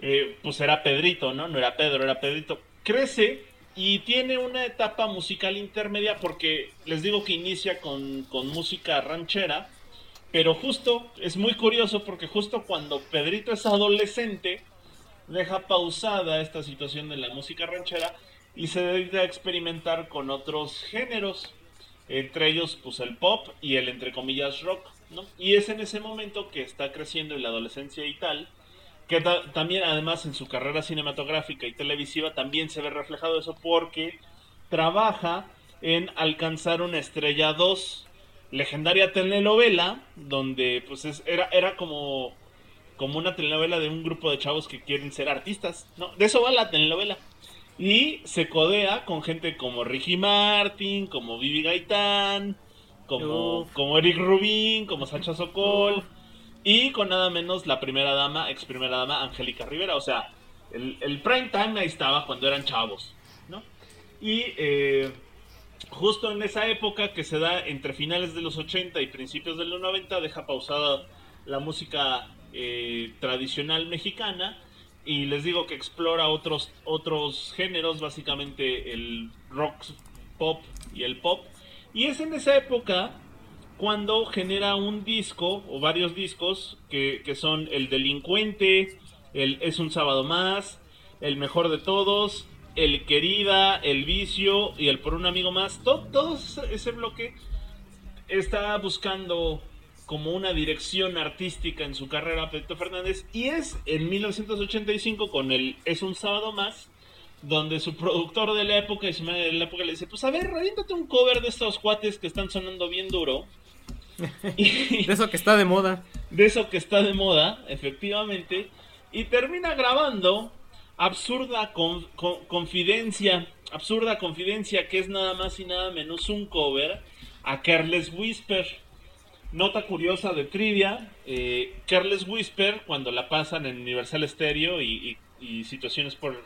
Eh, pues era Pedrito, ¿no? No era Pedro, era Pedrito. Crece y tiene una etapa musical intermedia porque les digo que inicia con, con música ranchera, pero justo, es muy curioso porque justo cuando Pedrito es adolescente, deja pausada esta situación de la música ranchera y se dedica a experimentar con otros géneros, entre ellos pues el pop y el entre comillas rock, ¿no? Y es en ese momento que está creciendo en la adolescencia y tal, que ta- también además en su carrera cinematográfica y televisiva también se ve reflejado eso porque trabaja en alcanzar una estrella 2, legendaria telenovela, donde pues es- era, era como como una telenovela de un grupo de chavos que quieren ser artistas, ¿no? De eso va la telenovela. Y se codea con gente como Ricky Martin, como Vivi Gaitán, como, Uf. como Eric Rubin, como Sacha Sokol, y con nada menos la primera dama, ex primera dama, Angélica Rivera. O sea, el, el prime time ahí estaba cuando eran chavos, ¿no? Y eh, justo en esa época que se da entre finales de los 80 y principios de los 90, deja pausada la música eh, tradicional mexicana y les digo que explora otros otros géneros básicamente el rock pop y el pop. Y es en esa época cuando genera un disco o varios discos que, que son el delincuente el es un sábado más el mejor de todos el querida el vicio y el por un amigo más todo, todo ese- bloque está buscando como una dirección artística en su carrera Pedrito Fernández y es en 1985 con el Es un sábado más donde su productor de la época y su madre de la época le dice, pues a ver, reviéntate un cover de estos cuates que están sonando bien duro. de eso que está de moda. De eso que está de moda, efectivamente. Y termina grabando Absurda Confidencia. Absurda Confidencia, que es nada más y nada menos un cover a Carles Whisper. Nota curiosa de trivia, eh, Carles Whisper, cuando la pasan en Universal Stereo y situaciones por,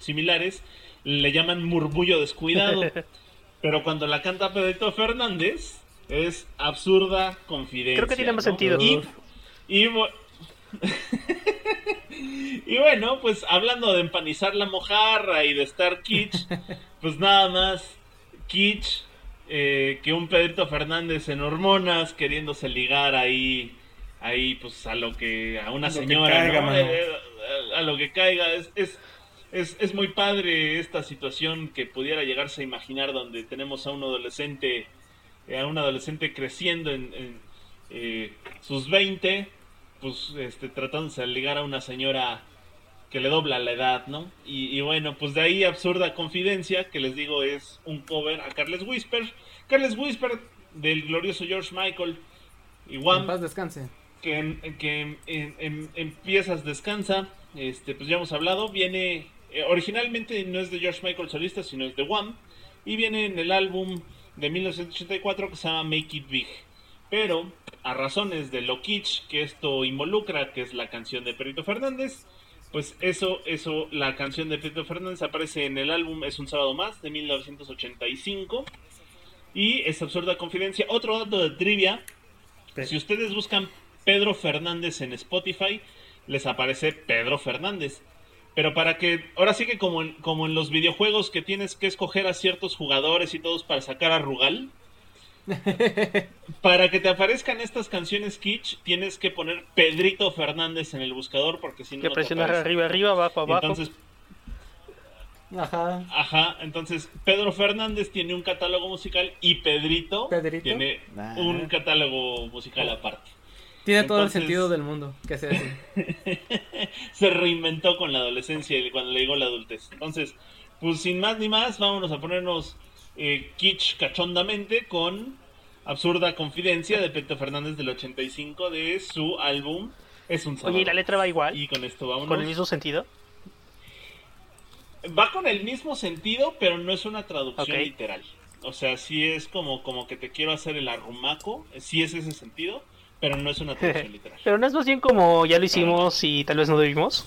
similares, le llaman murmullo descuidado. pero cuando la canta Pedrito Fernández, es absurda confidencia. Creo que tiene más sentido. Y, y, bueno, pues hablando de empanizar la mojarra y de estar kitsch, pues nada más kitsch eh, que un Pedrito Fernández en hormonas queriéndose ligar ahí, ahí pues a lo que, a una señora, eh, a, lo que caiga, es, es es, es, muy padre esta situación que pudiera llegarse a imaginar donde tenemos a un adolescente, eh, a un adolescente creciendo en, eh, sus 20, pues este, tratándose de ligar a una señora que le dobla la edad, ¿no? Y, bueno, pues de ahí absurda confidencia, que les digo es un cover a Carles Whisper. Carles Whisper del glorioso George Michael. Y One, en paz descanse. Que, que en, piezas descansa. Este, pues ya hemos hablado. Viene eh, originalmente no es de George Michael solista, sino es de One. Y viene en el álbum de 1984 que se llama Make It Big. Pero, a razones de lo kitsch que esto involucra, que es la canción de Perito Fernández, pues eso, eso, la canción de Perito Fernández aparece en el álbum Es un sábado más de 1985. Y es absurda confidencia. Otro dato de trivia. Si ustedes buscan Pedro Fernández en Spotify, les aparece Pedro Fernández. Pero para que, ahora sí que como en, como en los videojuegos que tienes que escoger a ciertos jugadores y todos para sacar a Rugal, para que te aparezcan estas canciones kitsch, tienes que poner Pedrito Fernández en el buscador porque si no... Que presionar arriba, arriba, abajo, abajo. Entonces, Ajá. Ajá, entonces Pedro Fernández tiene un catálogo musical y Pedrito, tiene un catálogo musical aparte. Tiene todo el sentido del mundo que sea así. se reinventó con la adolescencia y cuando le llegó la adultez. Entonces, pues sin más ni más, vámonos a ponernos eh, kitsch cachondamente con Absurda Confidencia de Pedro Fernández del 85 de su álbum Es un Oye, ¿y la letra va igual? Y con esto vámonos. ¿Con el mismo sentido? Va con el mismo sentido, pero no es una traducción literal. O sea, sí es como, como que te quiero hacer el arrumaco, sí es ese sentido, pero no es una traducción literal. Pero no es más bien como ya lo hicimos y tal vez no debimos.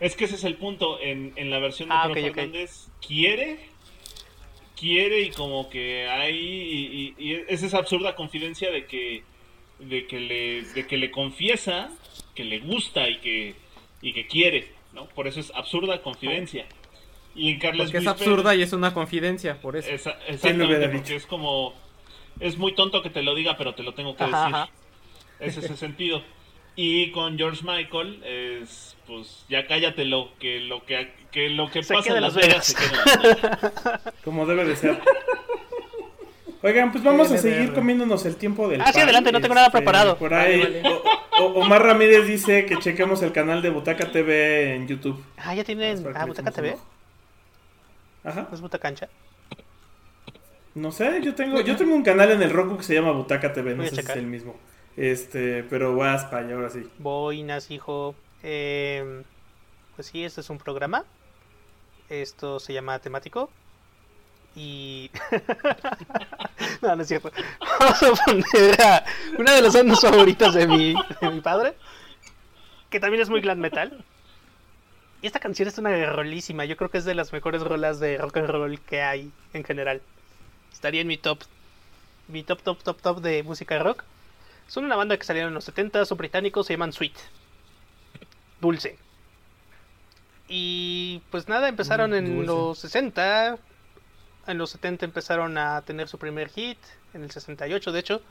Es que ese es el punto. En, en la versión de ah, Fernández quiere, quiere y como que hay. Y, es esa absurda confidencia de que, de que, le, de que le confiesa que le gusta y que, y que quiere. ¿no? Por eso es absurda confidencia. Y en Carlos Porque es absurda y es una confidencia, por eso. exactamente, porque es como es muy tonto que te lo diga, pero te lo tengo que decir. Es ese sentido. Y con George Michael es pues ya cállatelo, que lo que, que lo que pasa en Las Vegas, se queda Como debe de ser. Oigan, pues vamos a seguir comiéndonos el tiempo del Ah, sí, adelante, no tengo nada este, preparado. Por ahí Omar Ramírez dice que chequemos el canal de Butaca TV en YouTube. Ah, ya tienen ah, Butaca TV. Ajá. ¿No es Butacancha? No sé, yo tengo, yo tengo un canal en el Roku que se llama Butaca TV, no sé si es el mismo. Este, pero voy a España ahora sí. Boinas, hijo. Eh, pues sí, este es un programa. Esto se llama temático. Y. no, no es cierto. Vamos a poner una de las bandas favoritas de mi, de mi padre. Que también es muy glam metal. Y esta canción es una rolísima. Yo creo que es de las mejores rolas de rock and roll que hay en general estaría en mi top, mi top, top, top, top de música rock. Son una banda que salieron en los 70, son británicos, se llaman Sweet. Dulce. Y pues nada, empezaron en los 60. En los 70 empezaron a tener su primer hit. En el 68, de hecho.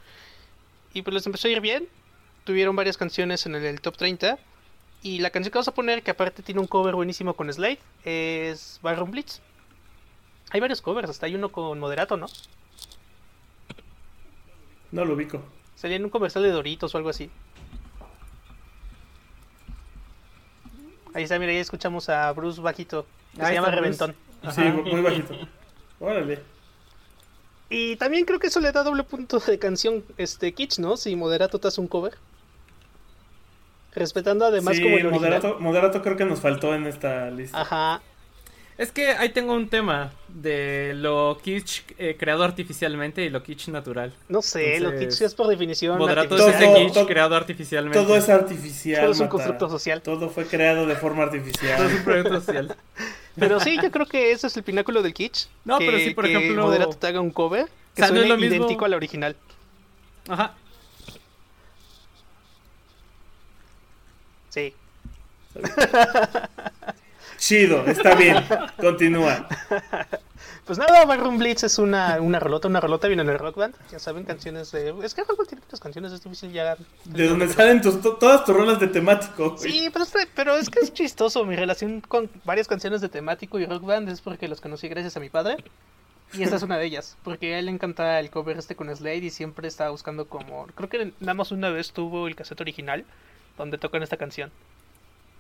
Y pues les empezó a ir bien. Tuvieron varias canciones en el, top 30. Y la canción que vamos a poner, que aparte tiene un cover buenísimo con Slade, es Baron Blitz. Hay varios covers, hasta hay uno con Moderato, ¿no? No lo ubico. Salía en un comercial de Doritos o algo así. Ahí está, mira, ya escuchamos a Bruce bajito. Que Ahí se llama. Reventón. Sí, muy bajito. Órale. Y también creo que eso le da doble punto de canción este Kitsch, ¿no? Si Moderato te hace un cover. Respetando además sí, como el original. moderato, moderato creo que nos faltó en esta lista. Ajá. Es que ahí tengo un tema de lo kitsch eh, creado artificialmente y lo kitsch natural. No sé, lo Kitsch es por definición. Moderato Todo- es ese artificial. kitsch todo- creado artificialmente. Todo es artificial. Todo es un Mata. constructo social. Todo fue creado de forma Todo es artificial. un proyecto social. Pero sí, yo creo que ese es el pináculo del kitsch. No, que, pero sí, por que ejemplo- Moderato te haga un cover que O sea, no es mismo- idéntico al original. Ajá. Sí. Chido, está bien. Continúa. Pues nada, Barroom Blitz es una, una rolota, una rolota viene en el rock band. Ya saben, canciones de. Es que el rock band tiene muchas canciones, es difícil llegar. De donde salen tus, to- todas tus rolas de temático. güey. Sí, pero es, pero es que es chistoso. Mi relación con varias canciones de temático y rock band es porque los conocí gracias a mi padre. Y esta es una de ellas, porque a él le encanta el cover este con Slade y siempre estaba buscando como... Creo que nada más una vez tuvo el cassette original donde tocan esta canción.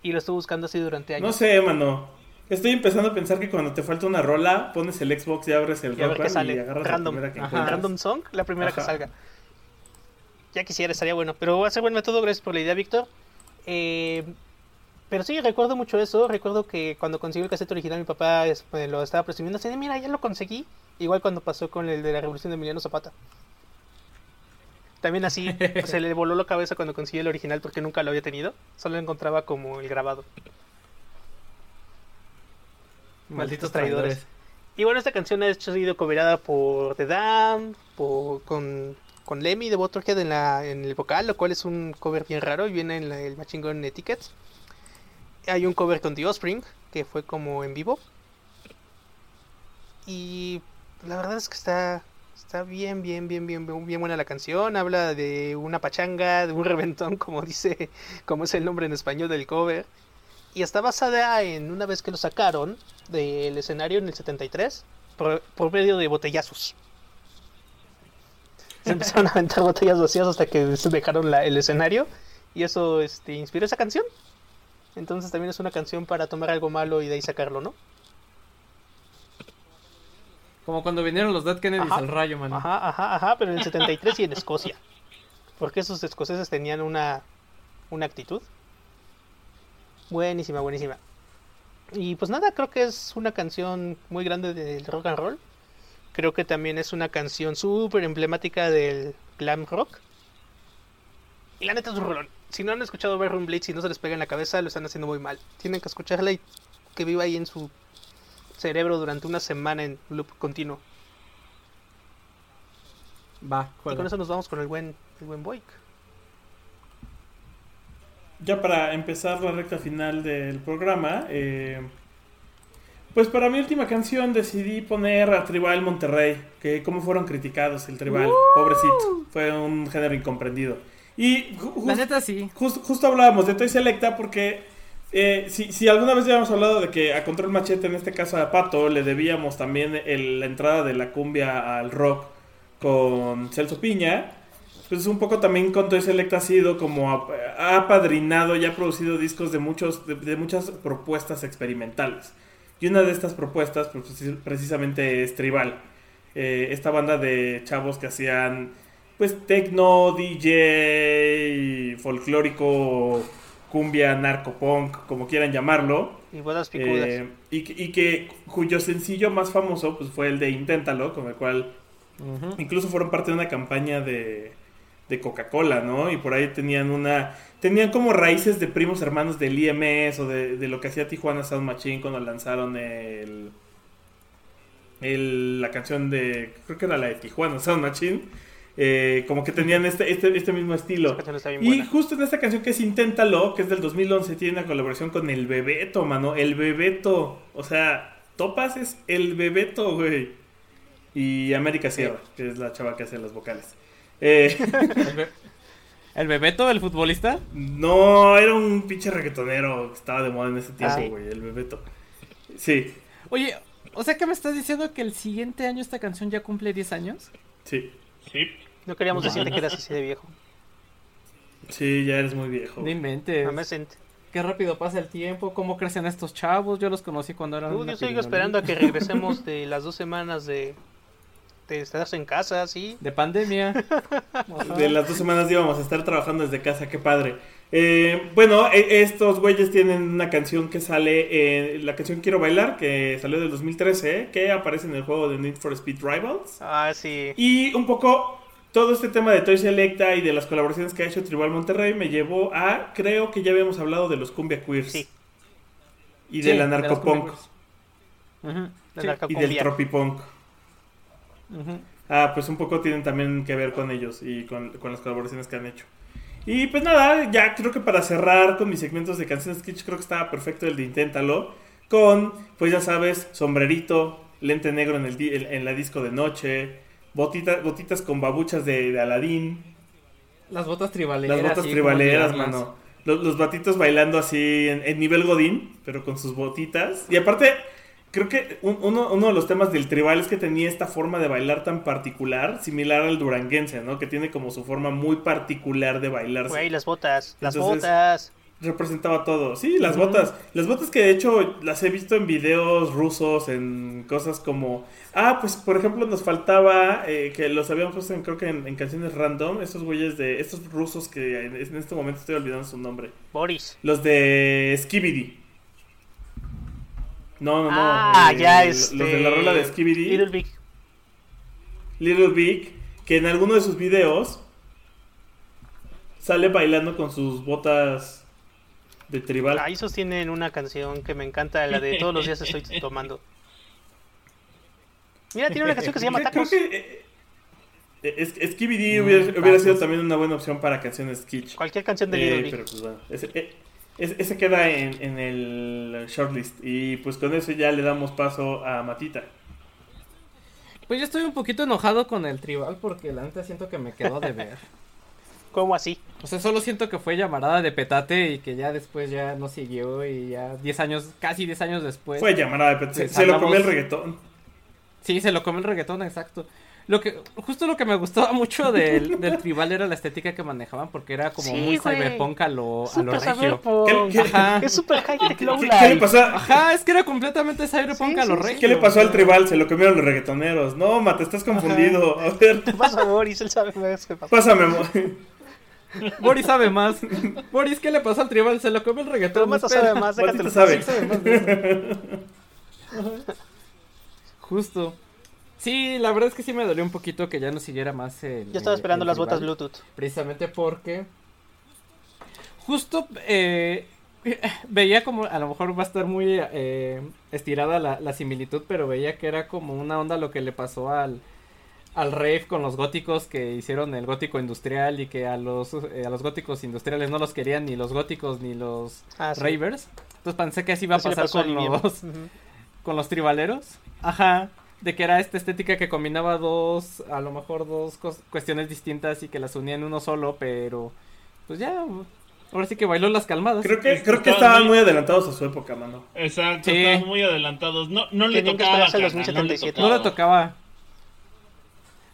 Y lo estuvo buscando así durante años. No sé, mano. Estoy empezando a pensar que cuando te falta una rola, pones el Xbox y abres el Y Rock Band sale. y agarras Random. la primera que Ajá. Random Song, la primera que salga. Ya quisiera, estaría bueno. Pero va a ser buen método, gracias por la idea, Víctor. Eh, pero sí, recuerdo mucho eso. Recuerdo que cuando conseguí el cassette original, mi papá es- me lo estaba presumiendo así de, mira, ya lo conseguí. Igual cuando pasó con el de la revolución de Emiliano Zapata. También así, se le voló la cabeza cuando consiguió el original porque nunca lo había tenido. Solo lo encontraba como el grabado. Malditos traidores. Y bueno, esta canción ha sido coverada por The Dam, por, con, con Lemmy de Motorhead en, la, en el vocal, lo cual es un cover bien raro y viene en la- el Machine Gun Etiquettes. Hay un cover con The Offspring, que fue como en vivo. Y la verdad es que está, está bien, bien, bien, bien, bien, buena la canción. Habla de una pachanga, de un reventón, como dice, como es el nombre en español del cover. Y está basada en una vez que lo sacaron del escenario en el 73 por, por medio de botellazos. Se empezaron a aventar botellas vacías hasta que dejaron la- el escenario y eso este, inspiró esa canción. Entonces también es una canción para tomar algo malo y de ahí sacarlo, ¿no? Como cuando vinieron los Dead Kennedys al rayo, man. Ajá, ajá, ajá, pero en el 73 y en Escocia. Porque esos escoceses tenían una, una actitud. Buenísima, buenísima. Y pues nada, creo que es una canción muy grande del rock and roll. Creo que también es una canción súper emblemática del glam rock. Y la neta es un rolón. Si no han escuchado Bedroom Blitz y no se les pega en la cabeza, lo están haciendo muy mal. Tienen que escucharla y que viva ahí en su cerebro durante una semana en loop continuo. Va, Y con eso nos vamos con el buen, el buen Boyk. Ya para empezar la recta final del programa, eh, pues para mi última canción decidí poner a Tribal Monterrey, que cómo fueron criticados el Tribal, pobrecito, fue un género incomprendido. Y ju- La neta sí. Just- justo hablábamos de Toy Selecta porque eh, si, si alguna vez ya habíamos hablado de que a Control Machete, en este caso a Pato, le debíamos también el- la entrada de la cumbia al rock con Celso Piña, pues un poco también con Toy Selecta ha sido como ha, apadrinado y ha producido discos de, muchos, de, muchas propuestas experimentales. Y una de estas propuestas pues, precis- precisamente es Tribal. Eh, esta banda de chavos que hacían pues tecno, DJ, folclórico, cumbia, narcopunk, como quieran llamarlo. Y bodas picudas. Eh, y, que- y que cuyo sencillo más famoso pues fue el de Inténtalo, con el cual incluso fueron parte de una campaña de, de Coca-Cola, ¿no? Y por ahí tenían una... Tenían como raíces de primos hermanos del IMS o de, de lo que hacía Tijuana Sound Machine cuando lanzaron el, el- la canción de... Creo que era la de Tijuana Sound Machine. Eh, como que tenían este, este, este mismo estilo. Y buena. justo en esta canción que es Inténtalo, que es del 2011, tiene una colaboración con el Bebeto, mano. El Bebeto. O sea, Topas es el Bebeto, güey. Y América Sierra, que es la chava que hace las vocales. Eh, El, be- ¿El Bebeto, el futbolista? no, era un pinche reggaetonero que estaba de moda en ese tiempo, Ah, sí. güey, el Bebeto. Sí, Oye, o sea que me estás diciendo que el siguiente año esta canción ya cumple 10 años. sí. Sí. No queríamos decirte que eras así de viejo. Sí, ya eres muy viejo. No inventes. Qué rápido pasa el tiempo, cómo crecen estos chavos. Yo los conocí cuando eran. Uh, una yo sigo esperando a que regresemos de las dos semanas de, de estarse en casa, sí. De pandemia. De las dos semanas íbamos a estar trabajando desde casa, qué padre. Eh, bueno, e- estos güeyes tienen una canción que sale, en la canción Quiero Bailar, que salió del 2013, que aparece en el juego de Need for Speed Rivals. Ah, sí. Y un poco todo este tema de Toy Selecta y de las colaboraciones que ha hecho Tribal Monterrey me llevó a, creo que ya habíamos hablado de los Cumbia Queers. Sí. Y Sí, de la de los narcopunk. Sí, y del tropipunk. ujú. Ah, pues un poco tienen también que ver con ellos y con, con las colaboraciones que han hecho. Y pues nada, ya creo que para cerrar con mis segmentos de canciones kitsch, creo que estaba perfecto el de Inténtalo. Con, pues ya sabes, sombrerito, lente negro en, el di- en, en la disco de noche, botita- botitas con babuchas de, de Aladín, Las botas tribaleras. las botas sí, tribaleras, mano. Los, los batitos bailando así en, en nivel godín, pero con sus botitas. Y aparte, creo que un- uno, uno de los temas del tribal es que tenía esta forma de bailar tan particular, similar al duranguense, ¿no? Que tiene como su forma muy particular de bailarse. Güey, las botas. Las botas. Representaba todo. Sí, las botas. Las botas que de hecho las he visto en videos rusos, en cosas como... Ah, pues por ejemplo nos faltaba, eh, que los habíamos puesto en, creo que en, en canciones random, estos güeyes de... Estos rusos que en, en este momento estoy olvidando su nombre. Boris. Los de Skibidi. No, no, no. Ah, eh, ya Los este... de la rola de Skibidi. Little Big. Little Big, que en alguno de sus videos sale bailando con sus botas de tribal. Ahí sostienen una canción que me encanta, la de todos los días estoy tomando. Mira, tiene una canción que se llama Tacos. Creo que eh, es, Skibidi Mm, hubiera, hubiera sido también una buena opción para canciones kitsch. Cualquier canción de Eh, pero pues bueno, ese, eh, ese- ese queda en, en el shortlist. Y pues con eso ya le damos paso a Matita. Pues yo estoy un poquito enojado con el tribal porque la neta siento que me quedó de ver. ¿Cómo así? O sea, solo siento que fue llamarada de petate y que ya después ya no siguió y ya 10 años, casi 10 años después. Fue llamada de se, Pues se lo comió el reggaetón. Sí, se lo comió el reggaetón, exacto. Lo que, justo lo que me gustaba mucho del, del tribal era la estética que manejaban porque era como Sí, muy güey. cyberpunk a lo, a lo Super regio. ¿Qué- qué- Ajá. Es super high tech ¿Qué, low qué le pasó? Ajá, es que era completamente cyberpunk Sí, a lo sí, regio. ¿Qué le pasó al tribal? Se lo comieron los reggaetoneros. No, Mata, estás confundido. A ver, ¿Qué pasa, Boris? Él sabe más qué pasa. pásame. mo- Boris sabe más. Boris, ¿qué le pasó al tribal? Se lo comió el reggaetón. Espera. sabe más, sabe. Sí, sabe más de eso. Justo. Sí, la verdad es que sí me dolió un poquito que ya no siguiera más el. Yo estaba esperando las botas Bluetooth. Precisamente porque. Justo eh, veía como. A lo mejor va a estar muy eh, estirada la, la similitud, pero veía que era como una onda lo que le pasó al. Al rave con los góticos que hicieron el gótico industrial y que a los, eh, a los góticos industriales no los querían ni los góticos ni los Ah, sí. ravers. Entonces pensé que así iba a Así pasar con los, con los tribaleros. Ajá. De que era esta estética que combinaba dos, a lo mejor dos cuestiones distintas y que las unía en uno solo, pero pues ya, ahora sí que bailó las calmadas. Creo que, creo que Estaban muy- adelantados a su época, mano. Exacto, Sí. estaban muy adelantados. No, no le tocaba. esperarse al carnal, 2077. No le tocaba.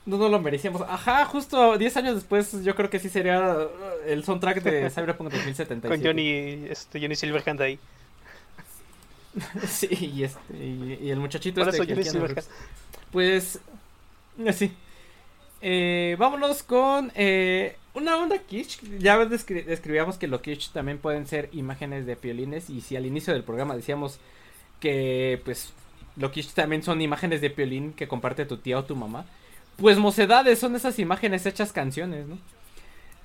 No nos lo merecíamos. Ajá, justo 10 años después yo creo que sí sería el soundtrack de Cyberpunk 2077. Con Johnny, este, Johnny Silverhand ahí. Sí, y, este, y, y el muchachito este Johnny Silverhand. Pues, así. Eh, vámonos con eh, una onda kitsch. Ya descri- describíamos que lo kitsch también pueden ser imágenes de piolines. Y si al inicio del programa decíamos que, pues, lo kitsch también son imágenes de piolín que comparte tu tía o tu mamá. Pues mocedades son esas imágenes hechas canciones, ¿no?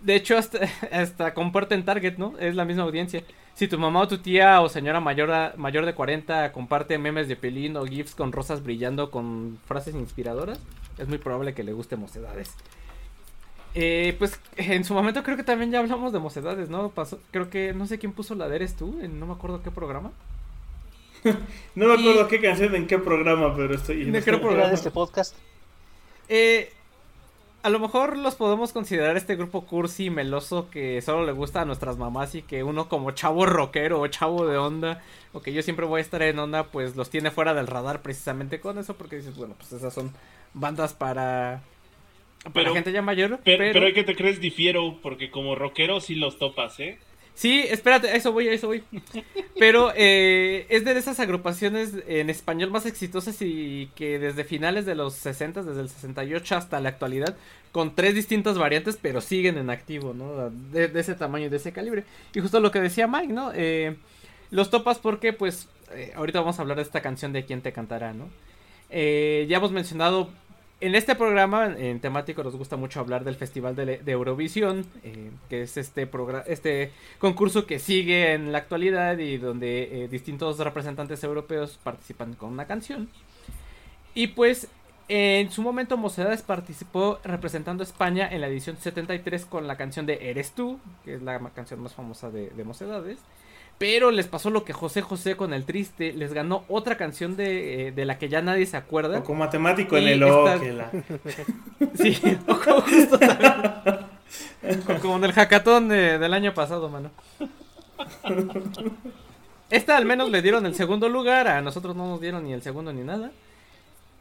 De hecho, hasta, hasta comparten Target, ¿no? Es la misma audiencia. Si tu mamá o tu tía o señora mayor, a- mayor de 40 comparte memes de pelín o gifs con rosas brillando con frases inspiradoras, es muy probable que le guste Mocedades. Eh, pues en su momento creo que también ya hablamos de Mocedades, ¿no? Pasó, creo que no sé quién puso la de Eres tú, en no me acuerdo qué programa. No me acuerdo Y- qué canción en qué programa, pero estoy. De qué Era programa. de este podcast. Eh, a lo mejor los podemos considerar este grupo cursi y meloso que solo le gusta a nuestras mamás y que uno como chavo rockero o chavo de onda o que yo siempre voy a estar en onda pues los tiene fuera del radar precisamente con eso porque dices bueno pues esas son bandas para Para Pero, gente ya mayor, pero, pero... pero hay que te crees difiero, porque como rockero sí los topas, ¿eh? Sí, espérate, a eso voy, a eso voy. Pero eh, es de esas agrupaciones en español más exitosas y que desde finales de los 60, desde el 68 hasta la actualidad, con tres distintas variantes, pero siguen en activo, ¿no? De, ese tamaño y de ese calibre. Y justo lo que decía Mike, ¿no? Eh, los topas porque, pues, eh, ahorita vamos a hablar de esta canción de quién te cantará, ¿no? Ya hemos mencionado en este programa, en temático, nos gusta mucho hablar del Festival de, Eurovisión, eh, que es este, este concurso que sigue en la actualidad y donde eh, distintos representantes europeos participan con una canción. Y pues, en su momento, Mocedades participó representando a España en la edición 73 con la canción de Eres tú, que es la canción más famosa de, de Mocedades. Pero les pasó lo que José José con el triste, les ganó otra canción de, eh, de la que ya nadie se acuerda. O como matemático en el esta- O, que la- Sí, o como justo como en el hackathon de- del año pasado, mano. Esta al menos le dieron el segundo lugar, a nosotros no nos dieron ni el segundo ni nada.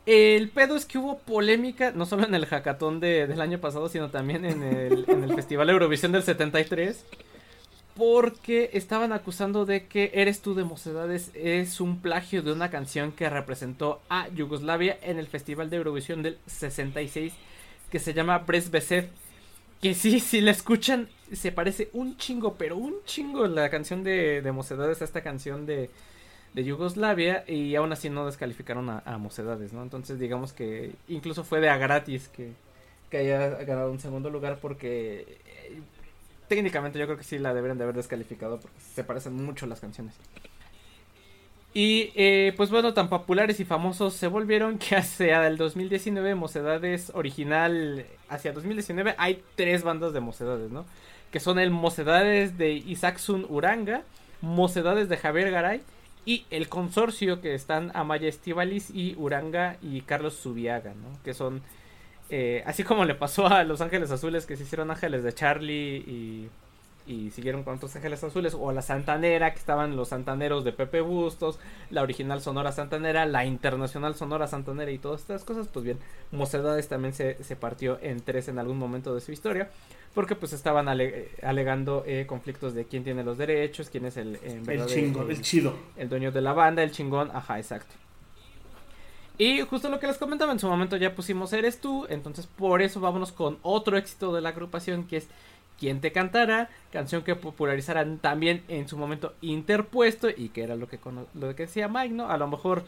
El pedo es que hubo polémica, no solo en el hackathon de- del año pasado, sino también en el, en el Festival Eurovisión del 73. Porque estaban acusando de que Eres tú de Mocedades es un plagio de una canción que representó a Yugoslavia en el Festival de Eurovisión del 66 que se llama Brezbesev. Que sí, si la escuchan, se parece un chingo, pero un chingo la canción de, de Mocedades a esta canción de, Yugoslavia. Y aún así no descalificaron a, a Mocedades, ¿no? Entonces digamos que incluso fue de a gratis que, que haya ganado un segundo lugar porque técnicamente yo creo que sí la deberían de haber descalificado porque se parecen mucho las canciones. Y eh, pues bueno, tan populares y famosos se volvieron que hacia el 2019, Mocedades original, hacia 2019 hay tres bandas de Mocedades, ¿no? Que son el Mocedades de Isaacsun Uranga, Mocedades de Javier Garay y el consorcio que están Amaya Estivalis y Uranga y Carlos Subiaga, ¿no? Que son, eh, así como le pasó a Los Ángeles Azules que se hicieron Ángeles de Charlie y y siguieron con otros Ángeles Azules, o la Santanera, que estaban los Santaneros de Pepe Bustos, la original Sonora Santanera, la internacional Sonora Santanera y todas estas cosas, pues bien, Mocedades también se, se partió en tres en algún momento de su historia, porque pues estaban ale- alegando eh, conflictos de quién tiene los derechos, quién es el, en el el- el chido. el dueño de la banda, el chingón, ajá, exacto. Y justo lo que les comentaba, en su momento ya pusimos Eres tú, entonces por eso vámonos con otro éxito de la agrupación que es Quien te cantara, canción que popularizaran también en su momento interpuesto y que era lo que, lo que decía Mike, ¿no? A lo mejor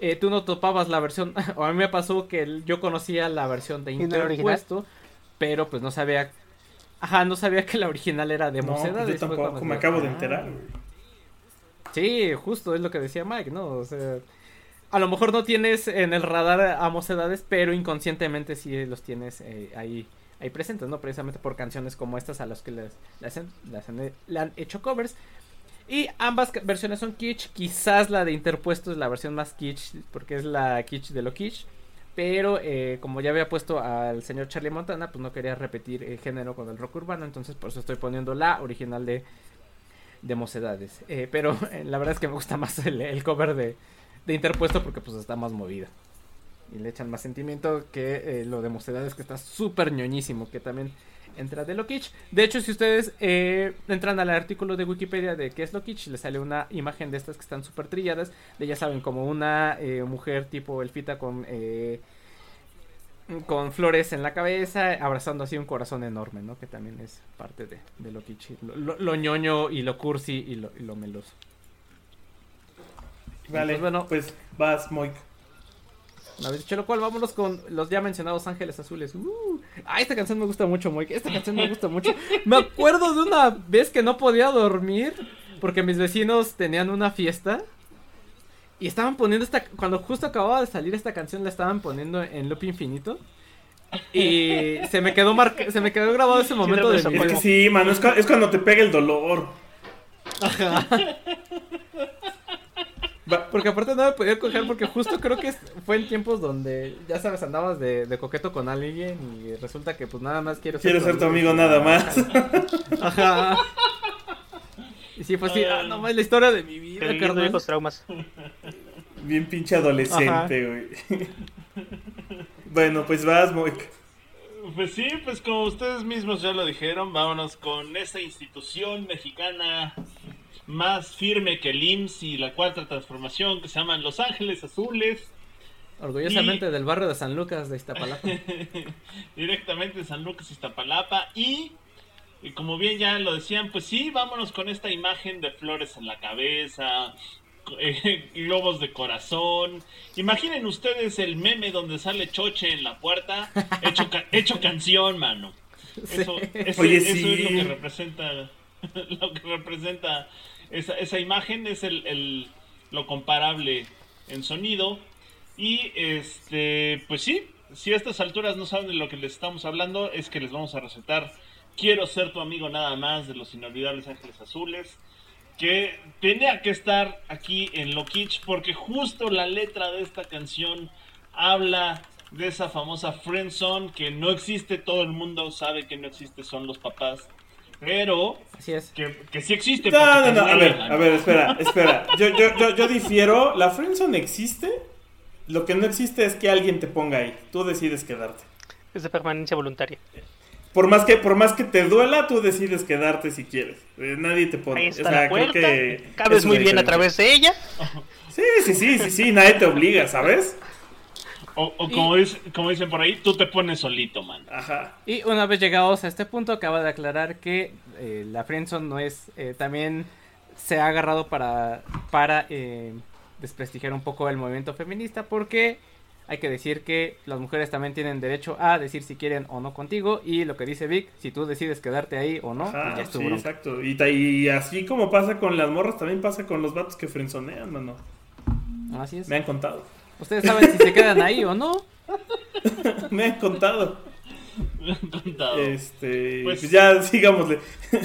eh, tú no topabas la versión, o a mí me pasó que el- yo conocía la versión de interpuesto, pero pues no sabía, ajá, no sabía que la original era de No, pues yo tampoco, me acabo de "Ah". enterar. güey. Sí, justo es lo que decía Mike, ¿no? O sea, a lo mejor no tienes en el radar a mocedades, pero inconscientemente sí los tienes eh, ahí, ahí presentes, ¿no? Precisamente por canciones como estas a las que les, han, le han hecho covers. Y ambas versiones son kitsch. Quizás la de Interpuesto es la versión más kitsch, porque es la kitsch de lo kitsch. Pero eh, como ya había puesto al señor Charlie Montana, pues no quería repetir el género con el rock urbano. Entonces por eso estoy poniendo la original de, de Mocedades. Eh, pero eh, la verdad es que me gusta más el cover de, de Interpuesto porque pues está más movida. Y le echan más sentimiento que eh, lo de Mocedades que está súper ñoñísimo. Que también entra de lo kitsch. De hecho, si ustedes eh, entran al artículo de Wikipedia de qué es lo kitsch, les sale una imagen de estas que están súper trilladas. De ya saben, como una eh, mujer tipo elfita con... con flores en la cabeza, abrazando así un corazón enorme, ¿no? Que también es parte de, de lo kitsch, lo, lo- lo ñoño y lo cursi y lo meloso. Vale, Pues bueno. pues vas, Moik. Una vez dicho lo cual, vámonos con los ya mencionados Ángeles Azules. Uh, ah, esta canción me gusta mucho, Moik. Esta canción me gusta mucho. Me acuerdo de una vez que no podía dormir porque mis vecinos tenían una fiesta y estaban poniendo esta. Cuando justo acababa de salir esta canción, la estaban poniendo en loop infinito. Y se me quedó marca- se me quedó grabado ese momento de mi Es que sí, mano, es, cu- es cuando te pega el dolor. Va, Porque aparte no me podía coger porque justo creo que fue en tiempos donde, ya sabes, andabas de, de coqueto con alguien y resulta que pues nada más quiero Quiero ser tu amigo nada más. Ajá. Y sí, fue así, ah, no más la historia de mi vida, carnal. viejos traumas. Bien pinche adolescente, güey. bueno, pues vas, Moik. Pues sí, pues como ustedes mismos ya lo dijeron, vámonos con esta institución mexicana más firme que el IMSS y la cuarta transformación que se llaman Los Ángeles Azules. Orgullosamente Y- del barrio de San Lucas de Iztapalapa. Directamente de San Lucas, Iztapalapa. Y, y como bien ya lo decían, pues sí, vámonos con esta imagen de flores en la cabeza, eh, globos de corazón. Imaginen ustedes el meme donde sale Choche en la puerta, hecho, ca- hecho canción, mano. Eso, eso- Oye, eso sí. es lo que representa, lo que representa esa, esa imagen, es el, el- lo comparable en sonido. Y este, pues sí, si a estas alturas no saben de lo que les estamos hablando, es que les vamos a recetar Quiero ser tu amigo nada más de los inolvidables Ángeles Azules. Que tenía que estar aquí en Lo porque justo la letra de esta canción habla de esa famosa friendzone que no existe, todo el mundo sabe que no existe, son los papás. Pero Así es. que, que sí existe. No, no, no, a ver, a ver, espera, espera. Yo, yo, yo, yo difiero. La friendzone existe. Lo que no existe es que alguien te ponga ahí. Tú decides quedarte. Es de permanencia voluntaria. Por más que, por más que te duela, tú decides quedarte si quieres. Eh, nadie te pone. Ahí O sea, la creo puerta. que Cabes es muy bien a través de ella. Sí, sí, sí, sí, sí, nadie te obliga, ¿sabes? O, o como, dice- como dicen por ahí, tú te pones solito, man. Ajá. Y una vez llegados a este punto, acaba de aclarar que eh, la friendzone no es... eh, también se ha agarrado para, para eh, desprestigiar un poco el movimiento feminista porque hay que decir que las mujeres también tienen derecho a decir si quieren o no contigo y lo que dice Vic, si tú decides quedarte ahí o no, Ajá, pues ya sí, bronca. exacto. Y, y así como pasa con las morras, también pasa con los vatos que frenzonean, mano. Así es. Me han contado. Ustedes saben si se quedan ahí o no. Me han contado. Me han contado. Este, Pues- pues ya sigámosle.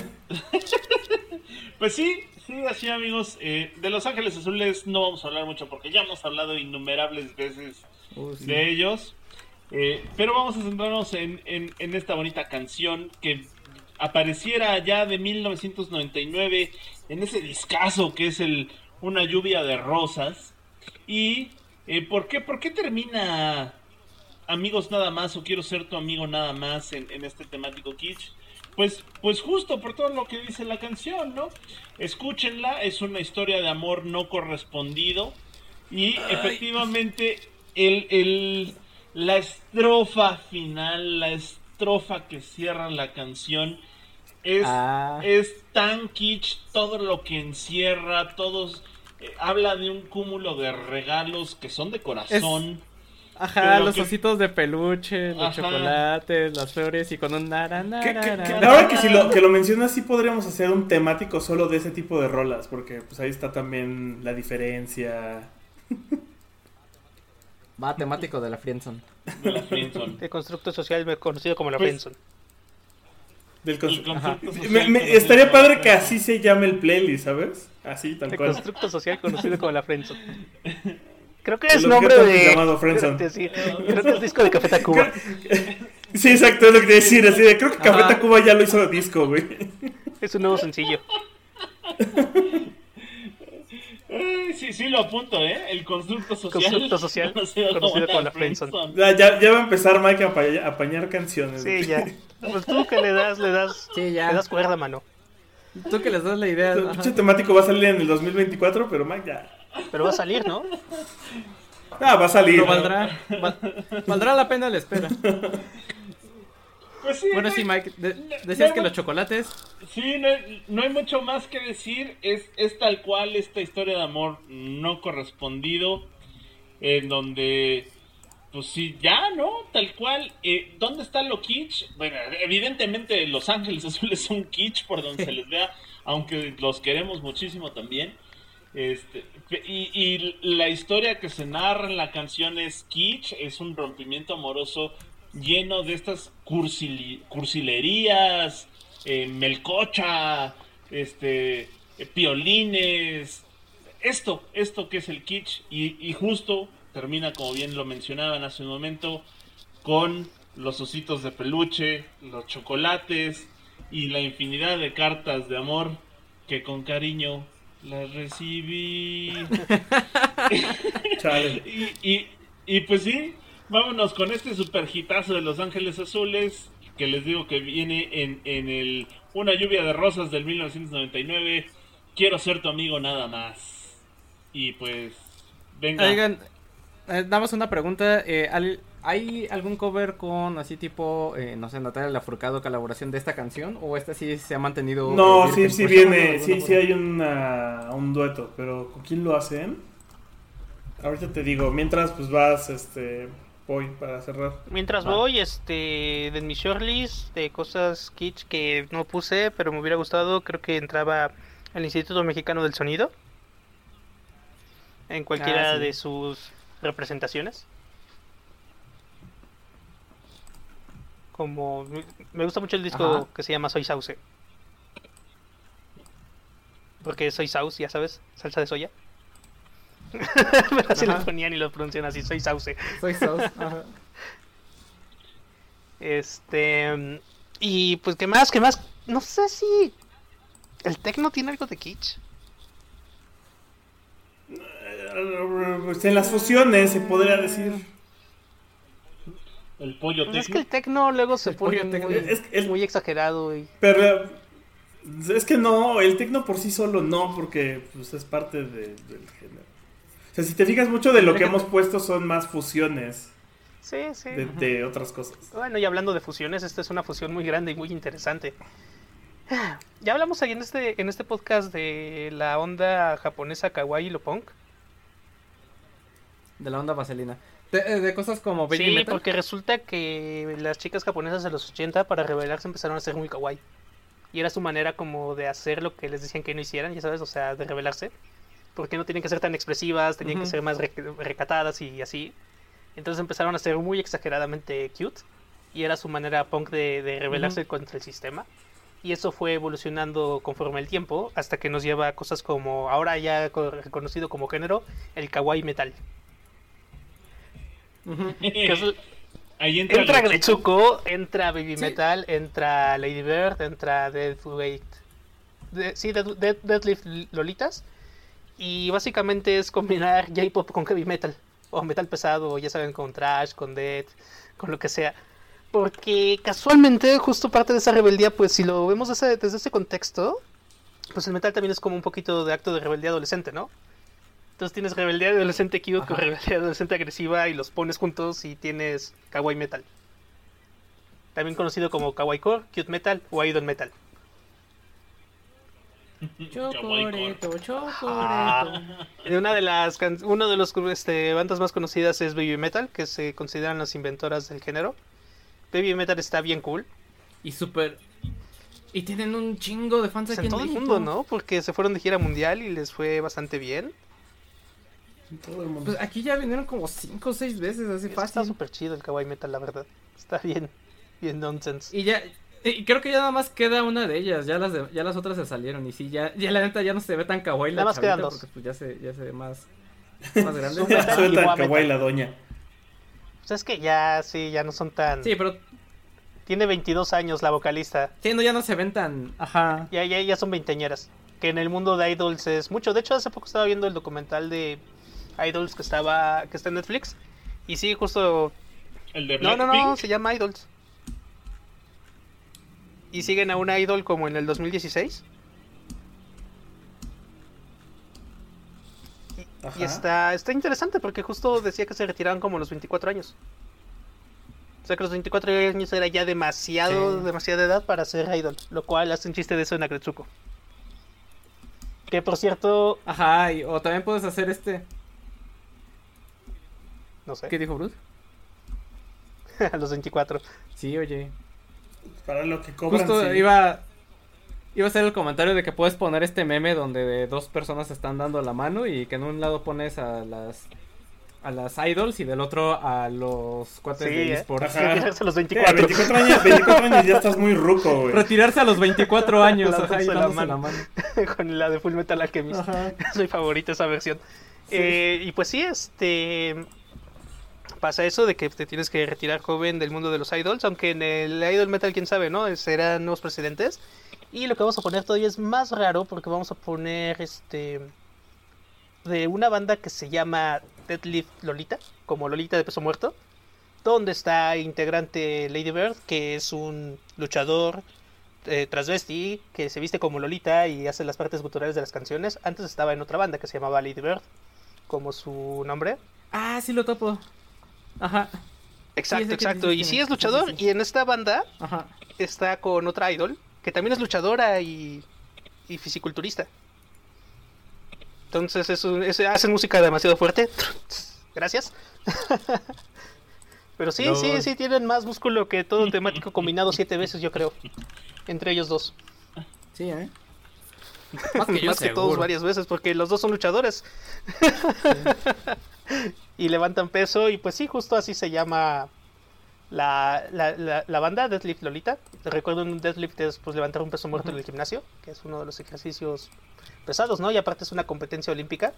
Pues sí, sí, así amigos. eh, de Los Ángeles Azules no vamos a hablar mucho porque ya hemos hablado innumerables veces sí. de ellos. Eh, pero vamos a centrarnos en, en- en esta bonita canción que apareciera ya de 1999 en ese discazo que es el Una lluvia de rosas. ¿Y eh, ¿por, qué, por qué termina Amigos nada más o Quiero ser tu amigo nada más en, en este temático kitsch? Pues, pues justo por todo lo que dice la canción, ¿no? Escúchenla, es una historia de amor no correspondido. Y efectivamente, el, el- la estrofa final, la estrofa que cierra la canción, es, Ah. es tan kitsch todo lo que encierra, todos. Eh, habla de un cúmulo de regalos que son de corazón. Ajá, Pero los que- ositos de peluche, los Ajá. chocolates, las flores y con un nara, Que- nara, ahora que, si lo, que lo mencionas, sí podríamos hacer un temático solo de ese tipo de rolas, porque pues ahí está también la diferencia. Va temático de la friendzone. de la friendzone. El constructo social conocido como la Pues- friendzone. Del cons- El concepto Me- social me- conocido estaría padre que así se llame el playlist, ¿sabes? Así, tal El cual. constructo social conocido como la friendzone. Creo que El es nombre de... llamado friendzone. Creo que sí. Creo que es disco de Café Tacuba. Sí, exacto, es lo que te iba a decir. Así de, creo que Café Ajá. Tacuba ya lo hizo disco, güey. Es un nuevo sencillo. Eh, sí, sí lo apunto, ¿eh? El constructo social. Constructo social conocido como la friendzone. Ya, ya, ya va a empezar Mike a apañar, a apañar canciones. Sí, ya. Pues tú que le das, le das... Sí, ya. Le das cuerda, mano. Tú que les das la idea. El pinche temático va a salir en el 2024, pero Mike ya. Pero va a salir, ¿no? Ah, va a salir. Pero valdrá, val- valdrá la pena la espera. Pues sí, Bueno, no sí, Mike, de- decías no que los chocolates. Sí, no, hay- no hay mucho más que decir. Es, es tal cual esta historia de amor no correspondido. En donde, pues sí, ya, ¿no? Tal cual. Eh, ¿Dónde está lo kitsch? Bueno, evidentemente Los Ángeles Azules son kitsch por donde se les vea. Aunque los queremos muchísimo también. Este, y, y la historia que se narra en la canción es kitsch, es un rompimiento amoroso lleno de estas cursilerías, eh, melcocha, este, eh, piolines, esto, esto que es el kitsch, y, y justo termina, como bien lo mencionaban hace un momento, con los ositos de peluche, los chocolates y la infinidad de cartas de amor que con cariño las recibí. Y, y, y pues sí, vámonos con este super hitazo de Los Ángeles Azules, que les digo que viene en, en el Una lluvia de rosas del 1999. Quiero ser tu amigo nada más. Y pues, venga. Oigan, eh, nada más una pregunta. eh, ¿al- ¿Hay algún cover con así tipo, eh, no sé, Natalia Lafourcade colaboración de esta canción? ¿O esta sí se ha mantenido? No, eh, sí, sí Por viene, sí, sí hay una, un dueto, pero ¿con quién lo hacen? Ahorita te digo, mientras pues vas, este, voy para cerrar. Mientras Ah. voy, este, de mi shortlist de cosas kitsch que no puse, pero me hubiera gustado, creo que entraba el Instituto Mexicano del Sonido. En cualquiera Ah, sí. de sus representaciones. Como me gusta mucho el disco Ajá. que se llama Soy Sauce. Porque soy sauce, ya sabes, salsa de soya. Pero así lo ponían y lo pronuncian así, soy sauce. Soy Sauce. ajá. Este. Y pues, ¿qué más? ¿Qué más? No sé si. ¿El tecno tiene algo de kitsch? Pues en las fusiones se podría decir. El pollo Pues es que tecno. el tecno luego se El pone tecno. muy, Es que el- muy exagerado. Y... Pero es que no, el tecno por sí solo no, porque pues, es parte de- del género. O sea, si te fijas mucho de lo que hemos puesto son más fusiones Sí, sí. de, de otras cosas. Bueno, y hablando de fusiones, esta es una fusión muy grande y muy interesante. Ya hablamos ahí en este, en este podcast de la onda japonesa kawaii y lo punk. De la onda vaselina. De, eh, de cosas como Baby Sí, Metal. porque resulta que las chicas japonesas de los 80 para rebelarse empezaron a ser muy kawaii. Y era su manera como de hacer lo que les decían que no hicieran, ya sabes, o sea, de rebelarse. Porque no tienen que ser tan expresivas, tenían que ser más rec- recatadas y así. Entonces empezaron a ser muy exageradamente cute. Y era su manera punk de, de rebelarse contra el sistema. Y eso fue evolucionando conforme el tiempo, hasta que nos lleva a cosas como, ahora ya co- reconocido como género, el kawaii metal. Es Ahí entra, Entra. Gretsuko, entra Baby Sí. Metal, entra Lady Bird, entra Deathweight. De, sí, Dead, Dead- Deadlift Lolitas. Y básicamente es combinar J-pop con heavy metal. O metal pesado, ya saben, con trash, con death, con lo que sea. Porque casualmente, justo parte de esa rebeldía, pues si lo vemos desde, desde ese contexto, pues el metal también es como un poquito de acto de rebeldía adolescente, ¿no? Entonces tienes rebeldía adolescente cute Ajá. con rebeldía adolescente agresiva y los pones juntos y tienes kawaii metal. También conocido como kawaii core, cute metal o idol metal. Chocoreto, chocoreto. Ah. Una de las can- uno de los este, bandas más conocidas es Baby Metal, que se consideran las inventoras del género. Baby Metal está bien cool. Y súper. Y tienen un chingo de fans Pues aquí en en todo el mundo, ¿no? Porque se fueron de gira mundial y les fue bastante bien. Todo el mundo. Pues aquí ya vinieron como 5 o 6 veces, así Está fácil. súper chido el kawaii metal, la verdad. Está bien, bien nonsense. Y ya. Y creo que ya nada más queda una de ellas, ya las de- ya las otras se salieron y sí ya ya la neta ya no se ve tan kawaii la Nada más quedan dos. porque pues ya se ya se ve más más grande. Suelta el Igual kawaii la doña. Pues es que ya, sí, ya no son tan... Sí, pero Tiene 22 años la vocalista. sí, no, ya no se ven tan ajá. Ya, ya, ya son veinteñeras. Que en el mundo de idols es mucho. De hecho, hace poco estaba viendo el documental de idols que estaba que está en Netflix. Y sí, justo... El de No, no, no, Blackpink. se llama Idols. Y siguen a una idol como en el 2016. Y está, está interesante porque justo decía que se retiraban como a los 24 años. O sea que los 24 años era ya demasiado, Sí. demasiada edad para ser idol. Lo cual hace un chiste de eso en Agretsuko. Que por cierto, Ajá, y- o también puedes hacer este. no sé, ¿Qué dijo Bruce? a los 24. Sí, oye. Para lo que cobran. Justo sí. iba iba a hacer el comentario de que puedes poner este meme donde de dos personas se están dando la mano y que en un lado pones a las a las idols y del otro a los cuates Sí, de ¿eh? esports. Retirarse a los Sí, a 24. 24 años, 24 años ya estás muy ruco, güey. Retirarse a los 24 años, Dándose ajá, y la dándose mano. la mano. con la de Full Metal Alchemist. Ajá. Es mi favorita esa versión. Eh, y pues sí, este. Pasa eso de que te tienes que retirar joven del mundo de los idols, aunque en el idol metal, quién sabe, ¿no? Serán nuevos presidentes. Y lo que vamos a poner todavía es más raro porque vamos a poner este. de una banda que se llama Deadlift Lolita, como Lolita de peso muerto. donde está integrante Lady Bird, que es un luchador eh, transvesti que se viste como Lolita y hace las partes guturales de las canciones. Antes estaba en otra banda que se llamaba Lady Bird, como su nombre. Ah, sí lo topo. Ajá. Exacto, exacto. Y sí es luchador. Sí, sí, sí. Y en esta banda Ajá. está con otra idol, que también es luchadora y, y fisiculturista. Entonces es un- es- hacen música demasiado fuerte. Gracias. Pero sí, sí, sí, tienen más músculo que todo el temático combinado siete veces, yo creo. Entre ellos dos. Sí, ¿eh? Más que yo, Más que todos varias veces, porque los dos son luchadores. Y levantan peso, y pues sí, justo así se llama la, la, la, la banda, Deadlift Lolita. Recuerdo un deadlift es pues levantar un peso muerto en el gimnasio, que es uno de los ejercicios pesados, ¿no? Y aparte es una competencia olímpica.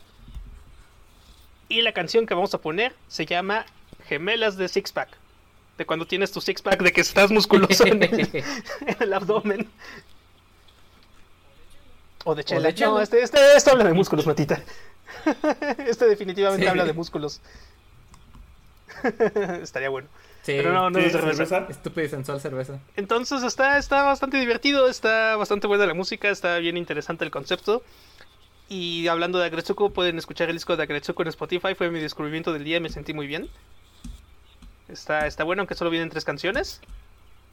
Y la canción que vamos a poner se llama Gemelas de Six Pack. De cuando tienes tu six pack de que estás musculoso en el, en el abdomen. O de chela. de chela. No, este, este, esto habla de músculos, Matita. Este definitivamente Sí. habla de músculos. Estaría bueno. Sí. Pero no, no ¿Sí, es de cerveza. cerveza? Estúpida y sensual cerveza. Entonces está, está bastante divertido, está bastante buena la música, está bien interesante el concepto. Y hablando de Agretsuko, pueden escuchar el disco de Agretsuko en Spotify, fue mi descubrimiento del día, me sentí muy bien. Está, está bueno, aunque solo vienen tres canciones.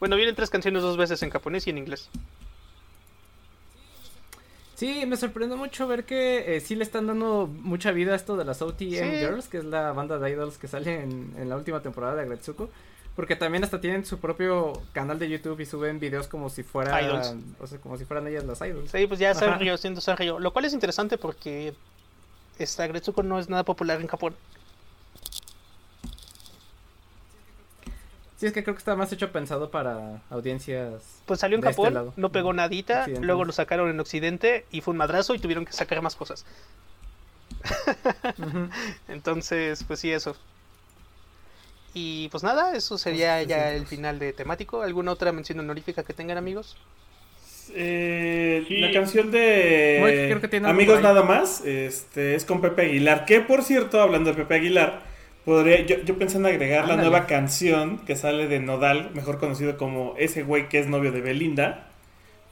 Bueno, vienen tres canciones dos veces en japonés y en inglés. Sí, me sorprendió mucho ver que eh, sí le están dando mucha vida a esto de las OTM Sí. Girls, que es la banda de idols que sale en, en la última temporada de Agretsuko. Porque también hasta tienen su propio canal de YouTube y suben videos como si fueran, Idols. o sea, como si fueran ellas las idols. Sí, pues ya. Sanrio siendo Sanrio. Lo cual es interesante porque esta Agretsuko no es nada popular en Japón. Sí, es que creo que está más hecho pensado para audiencias. Pues salió en de este Japón, lado. no pegó nadita, luego lo sacaron en Occidente y fue un madrazo y tuvieron que sacar más cosas. Entonces, pues sí, eso. Y pues nada, eso sería Pues, ya sí. el final de temático. ¿Alguna otra mención honorífica que tengan amigos? Eh, Sí. La canción de Moik, creo que tiene algo Amigos. Nada Más este, es con Pepe Aguilar. Que por cierto, hablando de Pepe Aguilar, podría, yo, yo pensé en agregar la nueva canción que sale de Nodal, mejor conocido como ese güey que es novio de Belinda,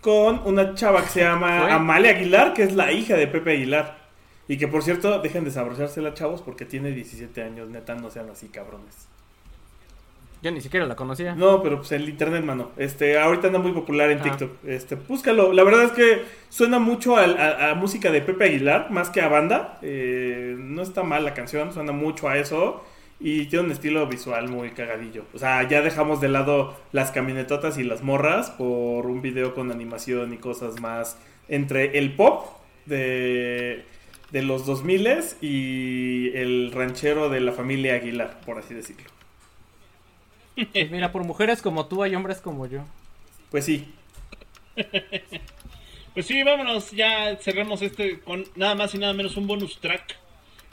con una chava que se llama ¿Fue? Amalia Aguilar, que es la hija de Pepe Aguilar. Y que por cierto, dejen de sabrosársela, chavos, porque tiene 17 años, neta, no sean así cabrones. Yo ni siquiera la conocía. No, pero pues el internet, mano. Este, ahorita anda muy popular en Ah. TikTok. Este, búscalo. La verdad es que suena mucho a música de Pepe Aguilar, más que a banda. Eh, no está mal la canción, suena mucho a eso. Y tiene un estilo visual muy cagadillo. O sea, ya dejamos de lado las camionetotas y las morras por un video con animación y cosas más entre el pop de, de los 2000 y el ranchero de la familia Aguilar, por así decirlo. Pues mira, por mujeres como tú hay hombres como yo. Pues sí, Pues sí, vámonos, ya cerramos este con nada más y nada menos un bonus track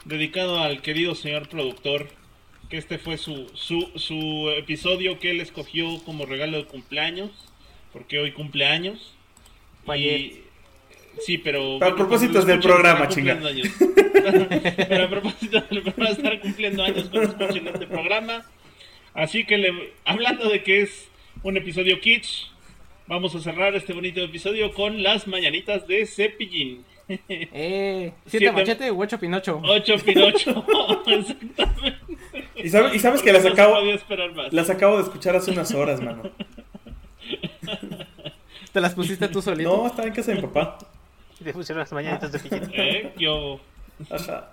dedicado al querido señor productor. Que este fue su, su, su episodio que él escogió como regalo de cumpleaños. Porque hoy cumpleaños. Y-. Sí, pero. Para bueno, propósitos cuando del programa, chinga. pero a propósito del programa, estar cumpliendo años cuando escuchen este programa. Así que, le- hablando de que es un episodio kitsch, vamos a cerrar este bonito episodio con las mañanitas de Cepillín. Eh, siete, Siete- machete u ocho pinocho. 8 Pinocho. Exactamente. Y, sabe- y sabes que las No acabo, más. las acabo de escuchar hace unas horas, mano. Te las pusiste tú solito. No, estaba en casa de mi papá. Y te pusieron las mañanitas de Piquín. ¿Eh? Yo. Ajá.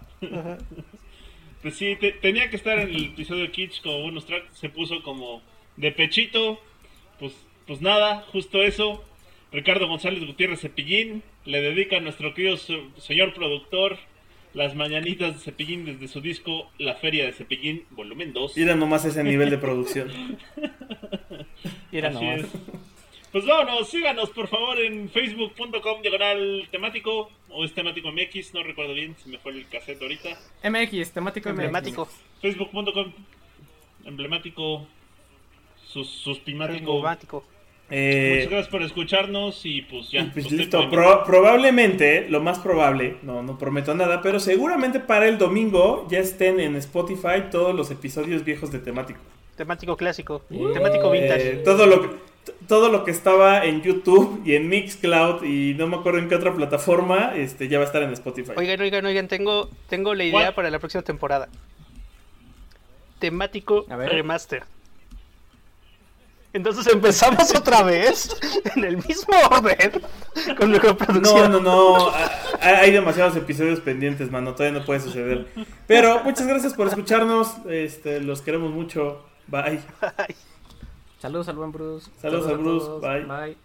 Pues sí, te- tenía que estar en el episodio Kitsch como bonus track. Se puso como de pechito. Pues, pues nada, justo eso. Ricardo González Gutiérrez Cepillín le dedica a nuestro querido se- señor productor las mañanitas de Cepillín desde su disco La Feria de Cepillín, volumen 2. Mira nomás ese nivel de producción. Mira nomás. es. Pues vámonos, síganos por favor en facebook.com diagonal temático o es temático MX, no recuerdo bien, se me fue el cassette ahorita. MX, temático Emblemático. Facebook.com emblemático, sus, suspimático. Emblemático. Muchas Eh, gracias por escucharnos y pues ya. y pues listo, Pro- probablemente, lo más probable, no, no prometo nada, pero seguramente para el domingo ya estén en Spotify todos los episodios viejos de temático. Temático clásico, temático Eh, vintage. todo lo que todo lo que estaba en YouTube y en Mixcloud y no me acuerdo en qué otra plataforma, este ya va a estar en Spotify. Oigan, oigan, oigan, tengo, tengo la idea ¿Cuál? para la próxima temporada. Temático A ver. remaster. Entonces empezamos otra vez en el mismo orden con mejor No, producción. no, no. a- Hay demasiados episodios pendientes, mano. Todavía no puede suceder. Pero muchas gracias por escucharnos. Este, los queremos mucho. Bye. Saludos al buen Bruce. Saludos al a Bruce, bye. Bye.